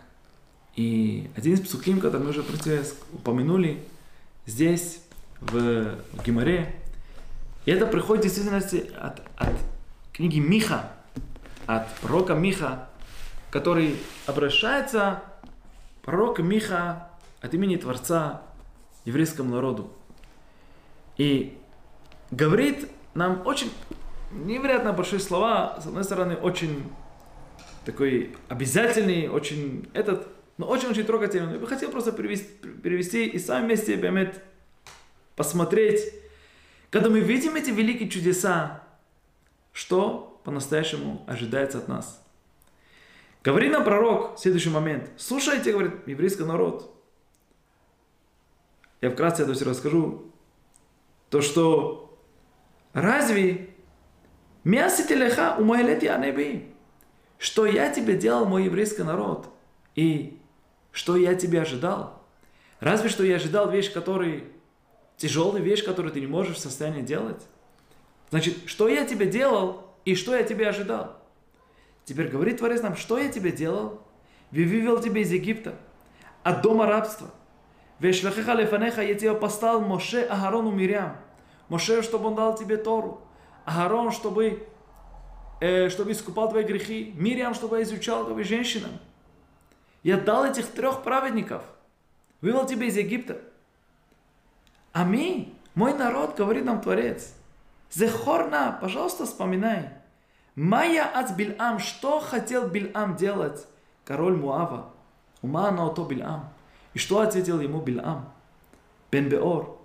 И один из псуким, который мы уже, упомянули здесь, в, в Гимаре, и это приходит в действительности от, от книги Миха, от пророка Миха, который обращается пророк Миха от имени Творца еврейскому народу. И говорит нам очень невероятно большие слова, с одной стороны, очень такой обязательный, очень этот, но очень-очень трогательный. Я бы хотел просто перевести, перевести и сами вместе Бемет посмотреть, когда мы видим эти великие чудеса, что по-настоящему ожидается от нас. Говорит нам пророк в следующий момент. Слушайте, говорит, еврейский народ. Я вкратце это все расскажу. То, что разве мясите леха умайлети анеби, что я тебе делал, мой еврейский народ, и что я тебе ожидал? Разве что я ожидал вещь, который тяжелая вещь, которую ты не можешь в состоянии делать? Значит, что я тебе делал, и что я тебе ожидал? Теперь говорит Творец нам, что я тебе делал? Вывел тебя из Египта, от дома рабства. Вешлахеха лефанеха, я тебя поставил Моше, Агарону, Мирям. Моше, чтобы он дал тебе Тору. Агарон, чтобы, чтобы искупал твои грехи. Мирям, чтобы изучал твои женщинам. Я дал этих трех праведников. Вывел тебя из Египта. Аминь. Мой народ, говорит нам Творец. Зехорна, пожалуйста, вспоминай. Майя от Бильам, что хотел Бильам делать? Король Муава. Ума на ото Бильам. И что ответил ему Бильам? Бен Беор.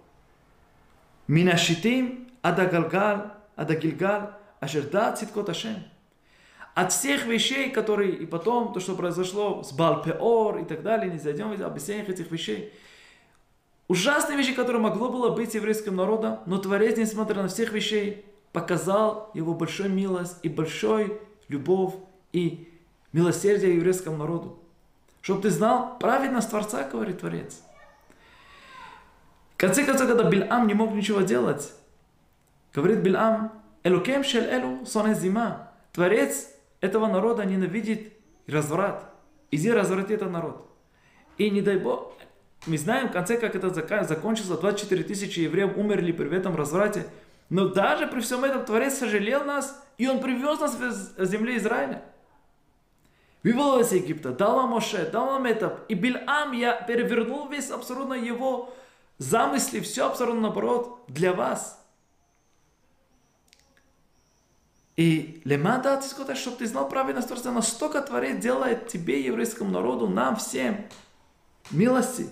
Минашитим Адагалгал, Адагильгал, Ашерда Циткот Ашем. От всех вещей, которые, и потом то, что произошло с Балпеор и так далее, не зайдем в объяснение этих вещей, Ужасные вещи, которые могло было быть еврейским народом, но Творец, несмотря на всех вещей, показал его большой милость и большой любовь и милосердие еврейскому народу. Чтобы ты знал праведность Творца, говорит Творец. В конце концов, когда Бильам не мог ничего делать, говорит Бильам, Элукем шел элу зима. Творец этого народа ненавидит разврат. Иди разврати этот народ. И не дай Бог, мы знаем в конце, как это закончилось. 24 тысячи евреев умерли при этом разврате. Но даже при всем этом Творец сожалел нас, и Он привез нас в земле Израиля. Вывел из Египта, дал нам Моше, дал нам это. И Бильам я перевернул весь абсолютно его замысли, все абсолютно наоборот для вас. И лемада ты чтобы ты знал праведность Творца, настолько Творец делает тебе, еврейскому народу, нам всем милости.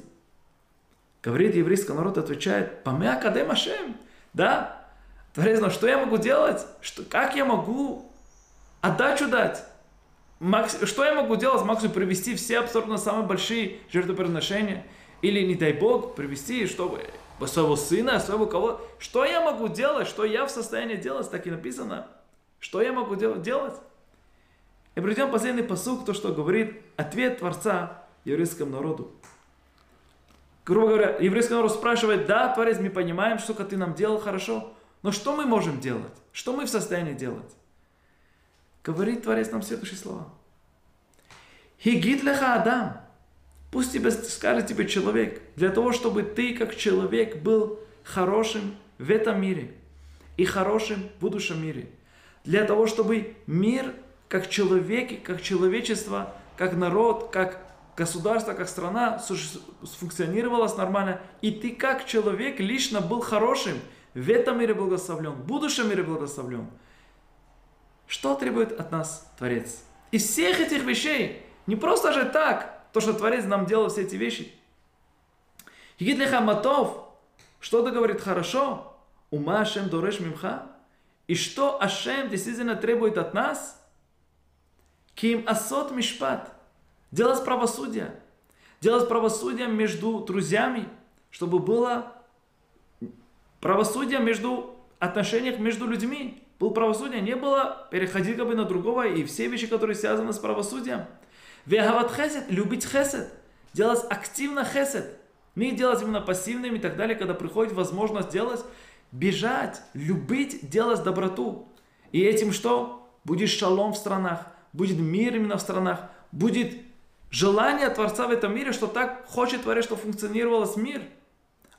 Говорит еврейский народ, отвечает, «Памя кадем Ашем». Да, Творец, но что я могу делать? Что, как я могу отдачу дать? Макс, что я могу делать? Максимум привести все абсолютно самые большие жертвоприношения? Или, не дай Бог, привести, чтобы своего сына, своего кого Что я могу делать? Что я в состоянии делать? Так и написано. Что я могу делать? И придем последний посук, то, что говорит ответ Творца еврейскому народу. Грубо говоря, еврейский народ спрашивает, да, Творец, мы понимаем, что ты нам делал хорошо, но что мы можем делать? Что мы в состоянии делать? Говорит Творец нам следующие слова. Хигит леха Адам. Пусть тебе скажет тебе человек, для того, чтобы ты как человек был хорошим в этом мире и хорошим в будущем мире. Для того, чтобы мир как человек, как человечество, как народ, как государство, как страна сфункционировалось нормально, и ты как человек лично был хорошим, в этом мире благословлен, в будущем мире благословлен. Что требует от нас Творец? Из всех этих вещей, не просто же так, то, что Творец нам делал все эти вещи. Хигитлиха матов, что-то говорит хорошо, ума Ашем дореш мимха, и что Ашем действительно требует от нас? Ким асот мишпат, делать правосудие, делать правосудие между друзьями, чтобы было правосудие между отношениях между людьми. Был правосудие, не было переходить как бы на другого и все вещи, которые связаны с правосудием. Вегават хесед, любить хесед, делать активно хесед. Не делать именно пассивным и так далее, когда приходит возможность делать, бежать, любить, делать доброту. И этим что? Будет шалом в странах, будет мир именно в странах, будет желание Творца в этом мире, что так хочет Творец, что функционировалось мир,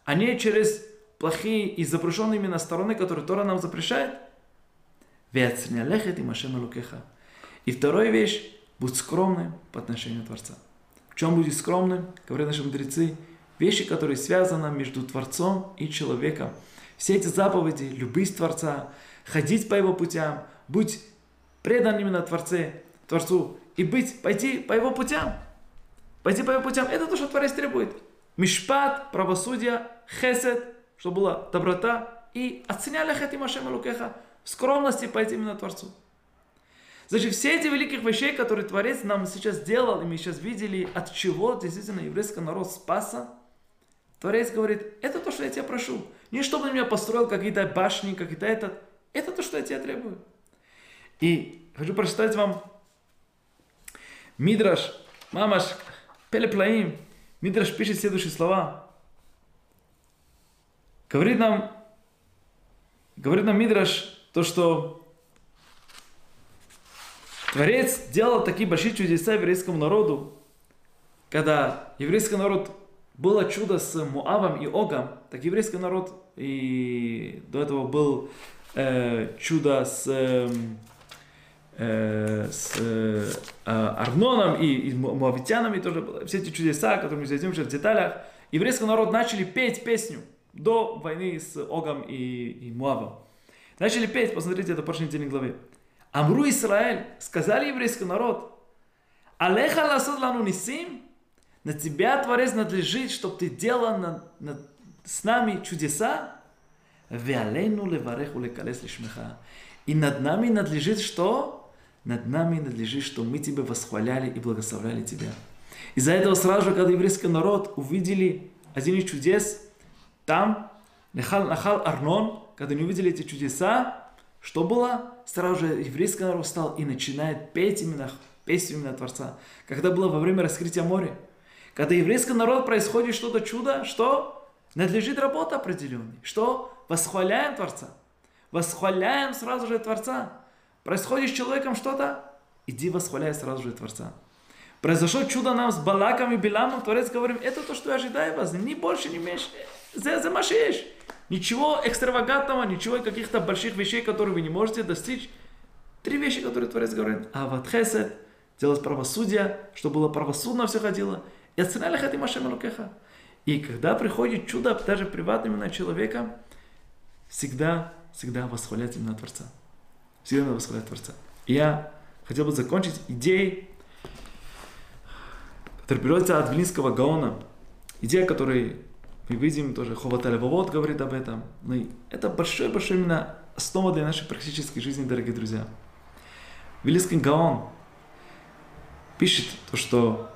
а не через плохие и запрещенные именно стороны, которые Тора нам запрещает. И вторая вещь, будь скромным по отношению Творца. В чем будет скромным, говорят наши мудрецы, вещи, которые связаны между Творцом и человеком. Все эти заповеди, любить Творца, ходить по его путям, быть предан именно Творце, Творцу и быть, пойти по его путям. Пойти по его путям, это то, что Творец требует. Мишпат, правосудие, хесед, чтобы была доброта и оценяли хатим Ашем Лукеха, в скромности пойти именно Творцу. Значит, все эти великих вещей, которые Творец нам сейчас сделал, и мы сейчас видели, от чего действительно еврейский народ спаса, Творец говорит, это то, что я тебя прошу. Не чтобы ты меня построил какие-то башни, какие-то это. Это то, что я тебя требую. И хочу прочитать вам Мидраш, Мамаш, Пелеплаим. Мидраш пишет следующие слова. Говорит нам, говорит нам Мидраш, то, что Творец делал такие большие чудеса еврейскому народу, когда еврейский народ было чудо с Муавом и Огом, так еврейский народ и до этого был э, чудо с, э, э с э, Арноном и, и Муавитянами тоже было. Все эти чудеса, которые мы здесь в деталях, еврейский народ начали петь песню до войны с Огом и, и Муавом. Начали петь, посмотрите, это в прошлой недельной главе. Амру Израиль, сказали еврейский народ, Алеха ласуд лану нисим, на тебя, Творец, надлежит, чтобы ты делал на, на, с нами чудеса. И над нами надлежит что? Над нами надлежит, что мы тебя восхваляли и благословляли тебя. Из-за этого сразу же, когда еврейский народ увидели один из чудес, там, Нахал, Нахал Арнон, когда они увидели эти чудеса, что было? Сразу же еврейский народ встал и начинает петь именно песню именно Творца. Когда было во время раскрытия моря. Когда еврейский народ происходит что-то чудо, что? Надлежит работа определенной. Что? Восхваляем Творца. Восхваляем сразу же Творца. Происходит с человеком что-то? Иди восхваляй сразу же Творца. Произошло чудо нам с Балаком и Биламом. Творец говорит, это то, что я ожидаю вас. Ни больше, ни меньше. За, за машешь. Ничего экстравагантного, ничего каких-то больших вещей, которые вы не можете достичь. Три вещи, которые Творец говорит. А вот хесед, делать правосудие, чтобы было правосудно все ходило. И оценяли хатим Ашем Лукеха. И когда приходит чудо, даже приватно именно человека, всегда, всегда восхвалять именно Творца. всегда надо восхвалять Творца. И я хотел бы закончить идеей, которая переводится от Вилинского Гаона. Идея, которой мы видим, тоже Ховаталь Вавод говорит об этом. Но это большой-большой именно основа для нашей практической жизни, дорогие друзья. Вилинский Гаон пишет то, что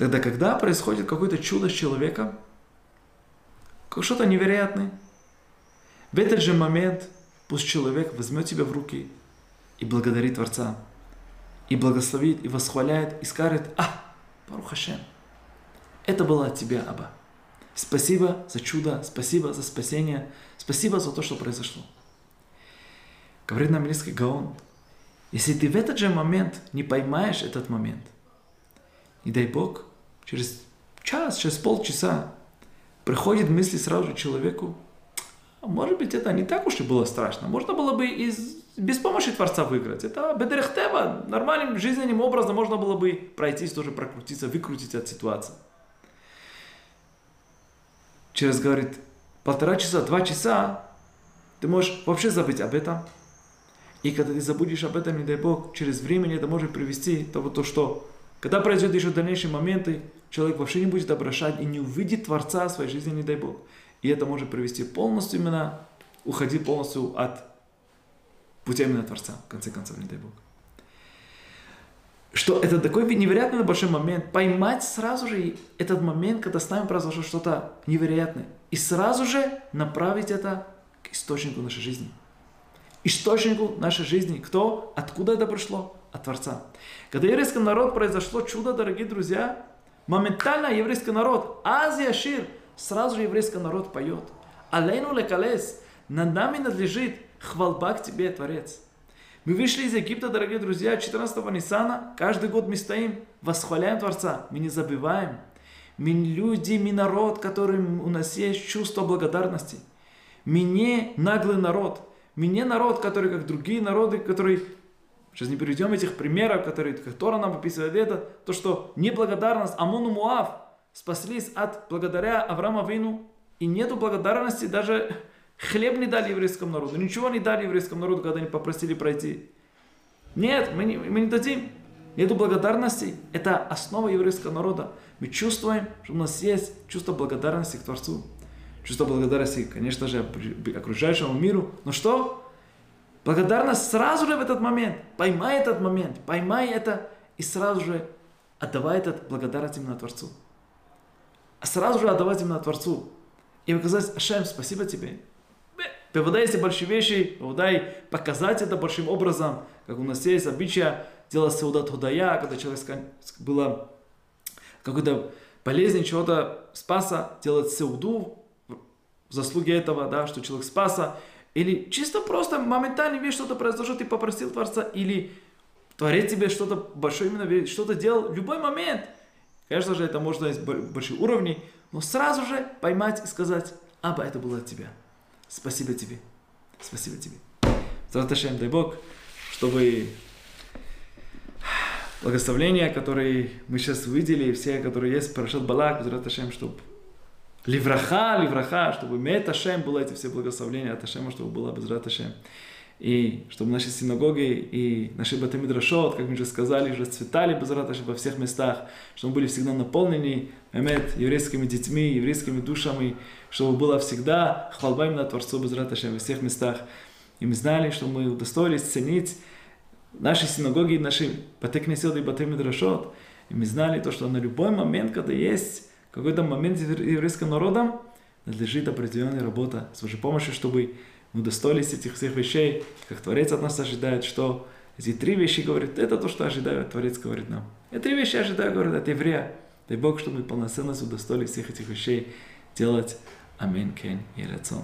тогда, когда происходит какое-то чудо с человеком, что-то невероятное, в этот же момент пусть человек возьмет тебя в руки и благодарит Творца, и благословит, и восхваляет, и скажет, а, Барухашем, это было от тебя, Аба. Спасибо за чудо, спасибо за спасение, спасибо за то, что произошло. Говорит нам английский Гаон, если ты в этот же момент не поймаешь этот момент, не дай Бог, через час, через полчаса приходит мысли сразу же человеку, а может быть, это не так уж и было страшно. Можно было бы и без помощи Творца выиграть. Это бедерехтева, нормальным жизненным образом можно было бы пройтись, тоже прокрутиться, выкрутить от ситуации. Через, говорит, полтора часа, два часа ты можешь вообще забыть об этом. И когда ты забудешь об этом, не дай Бог, через время это может привести то, то что когда произойдет еще дальнейшие моменты, человек вообще не будет обращать и не увидит Творца в своей жизни, не дай Бог. И это может привести полностью именно, уходить полностью от путя именно Творца, в конце концов, не дай Бог. Что это такой невероятный большой момент, поймать сразу же этот момент, когда с нами произошло что-то невероятное, и сразу же направить это к источнику нашей жизни. Источнику нашей жизни. Кто? Откуда это пришло? От Творца. Когда еврейский народ произошло чудо, дорогие друзья, моментально еврейский народ, Азия Шир, сразу же еврейский народ поет. Алейну лекалес, над нами надлежит хвалба к тебе, Творец. Мы вышли из Египта, дорогие друзья, 14 Ниссана. Каждый год мы стоим, восхваляем Творца. Мы не забываем. Мы люди, мы народ, который у нас есть чувство благодарности. Мы не наглый народ. Мы не народ, который, как другие народы, которые Сейчас не перейдем этих примеров, которые как Тора нам описывает это, то, что неблагодарность Амону Муав спаслись от благодаря Авраама Вину, и нету благодарности, даже хлеб не дали еврейскому народу, ничего не дали еврейскому народу, когда они попросили пройти. Нет, мы не, мы не дадим. Нету благодарности. Это основа еврейского народа. Мы чувствуем, что у нас есть чувство благодарности к Творцу. Чувство благодарности, конечно же, окружающему миру. Но что? Благодарность сразу же в этот момент. Поймай этот момент, поймай это и сразу же отдавай этот благодарность именно Творцу. А сразу же отдавать именно Творцу. И сказать, Ашем, спасибо тебе. Поводай эти большие вещи, поводай показать это большим образом, как у нас есть обычай делать саудат худая, когда человек было какой-то болезнь, чего-то спаса, делать сауду в заслуге этого, да, что человек спаса, или чисто просто моментально видишь, что-то произошло, ты попросил Творца, или Творец тебе что-то большое именно, что-то делал в любой момент. Конечно же, это можно из больших уровней, но сразу же поймать и сказать, Аба, это было от тебя. Спасибо тебе. Спасибо тебе. Зараташем, дай Бог, чтобы благословления, которые мы сейчас увидели, все, которые есть, Парашат Балак, Зараташем, чтобы Ливраха, ливраха, чтобы Мет Ашем было эти все благословления от Ашема, чтобы было Безрат Ашем. И чтобы наши синагоги и наши батамидрашот, как мы уже сказали, уже цветали Безрат Ашем во всех местах, чтобы были всегда наполнены Мемет, еврейскими детьми, еврейскими душами, чтобы было всегда хвалба именно Творцу Безрат Ашем во всех местах. И мы знали, что мы удостоились ценить наши синагоги, наши батекнесет и батамидрашот. И мы знали то, что на любой момент, когда есть какой-то момент еврейским народом надлежит определенная работа с Божьей помощью, чтобы мы удостоились этих всех вещей, как Творец от нас ожидает, что эти три вещи, говорит, это то, что ожидает, Творец говорит нам. Эти три вещи ожидаю, говорит, от еврея. Дай Бог, чтобы мы полноценно удостоились всех этих вещей делать. Аминь, кен и рацион.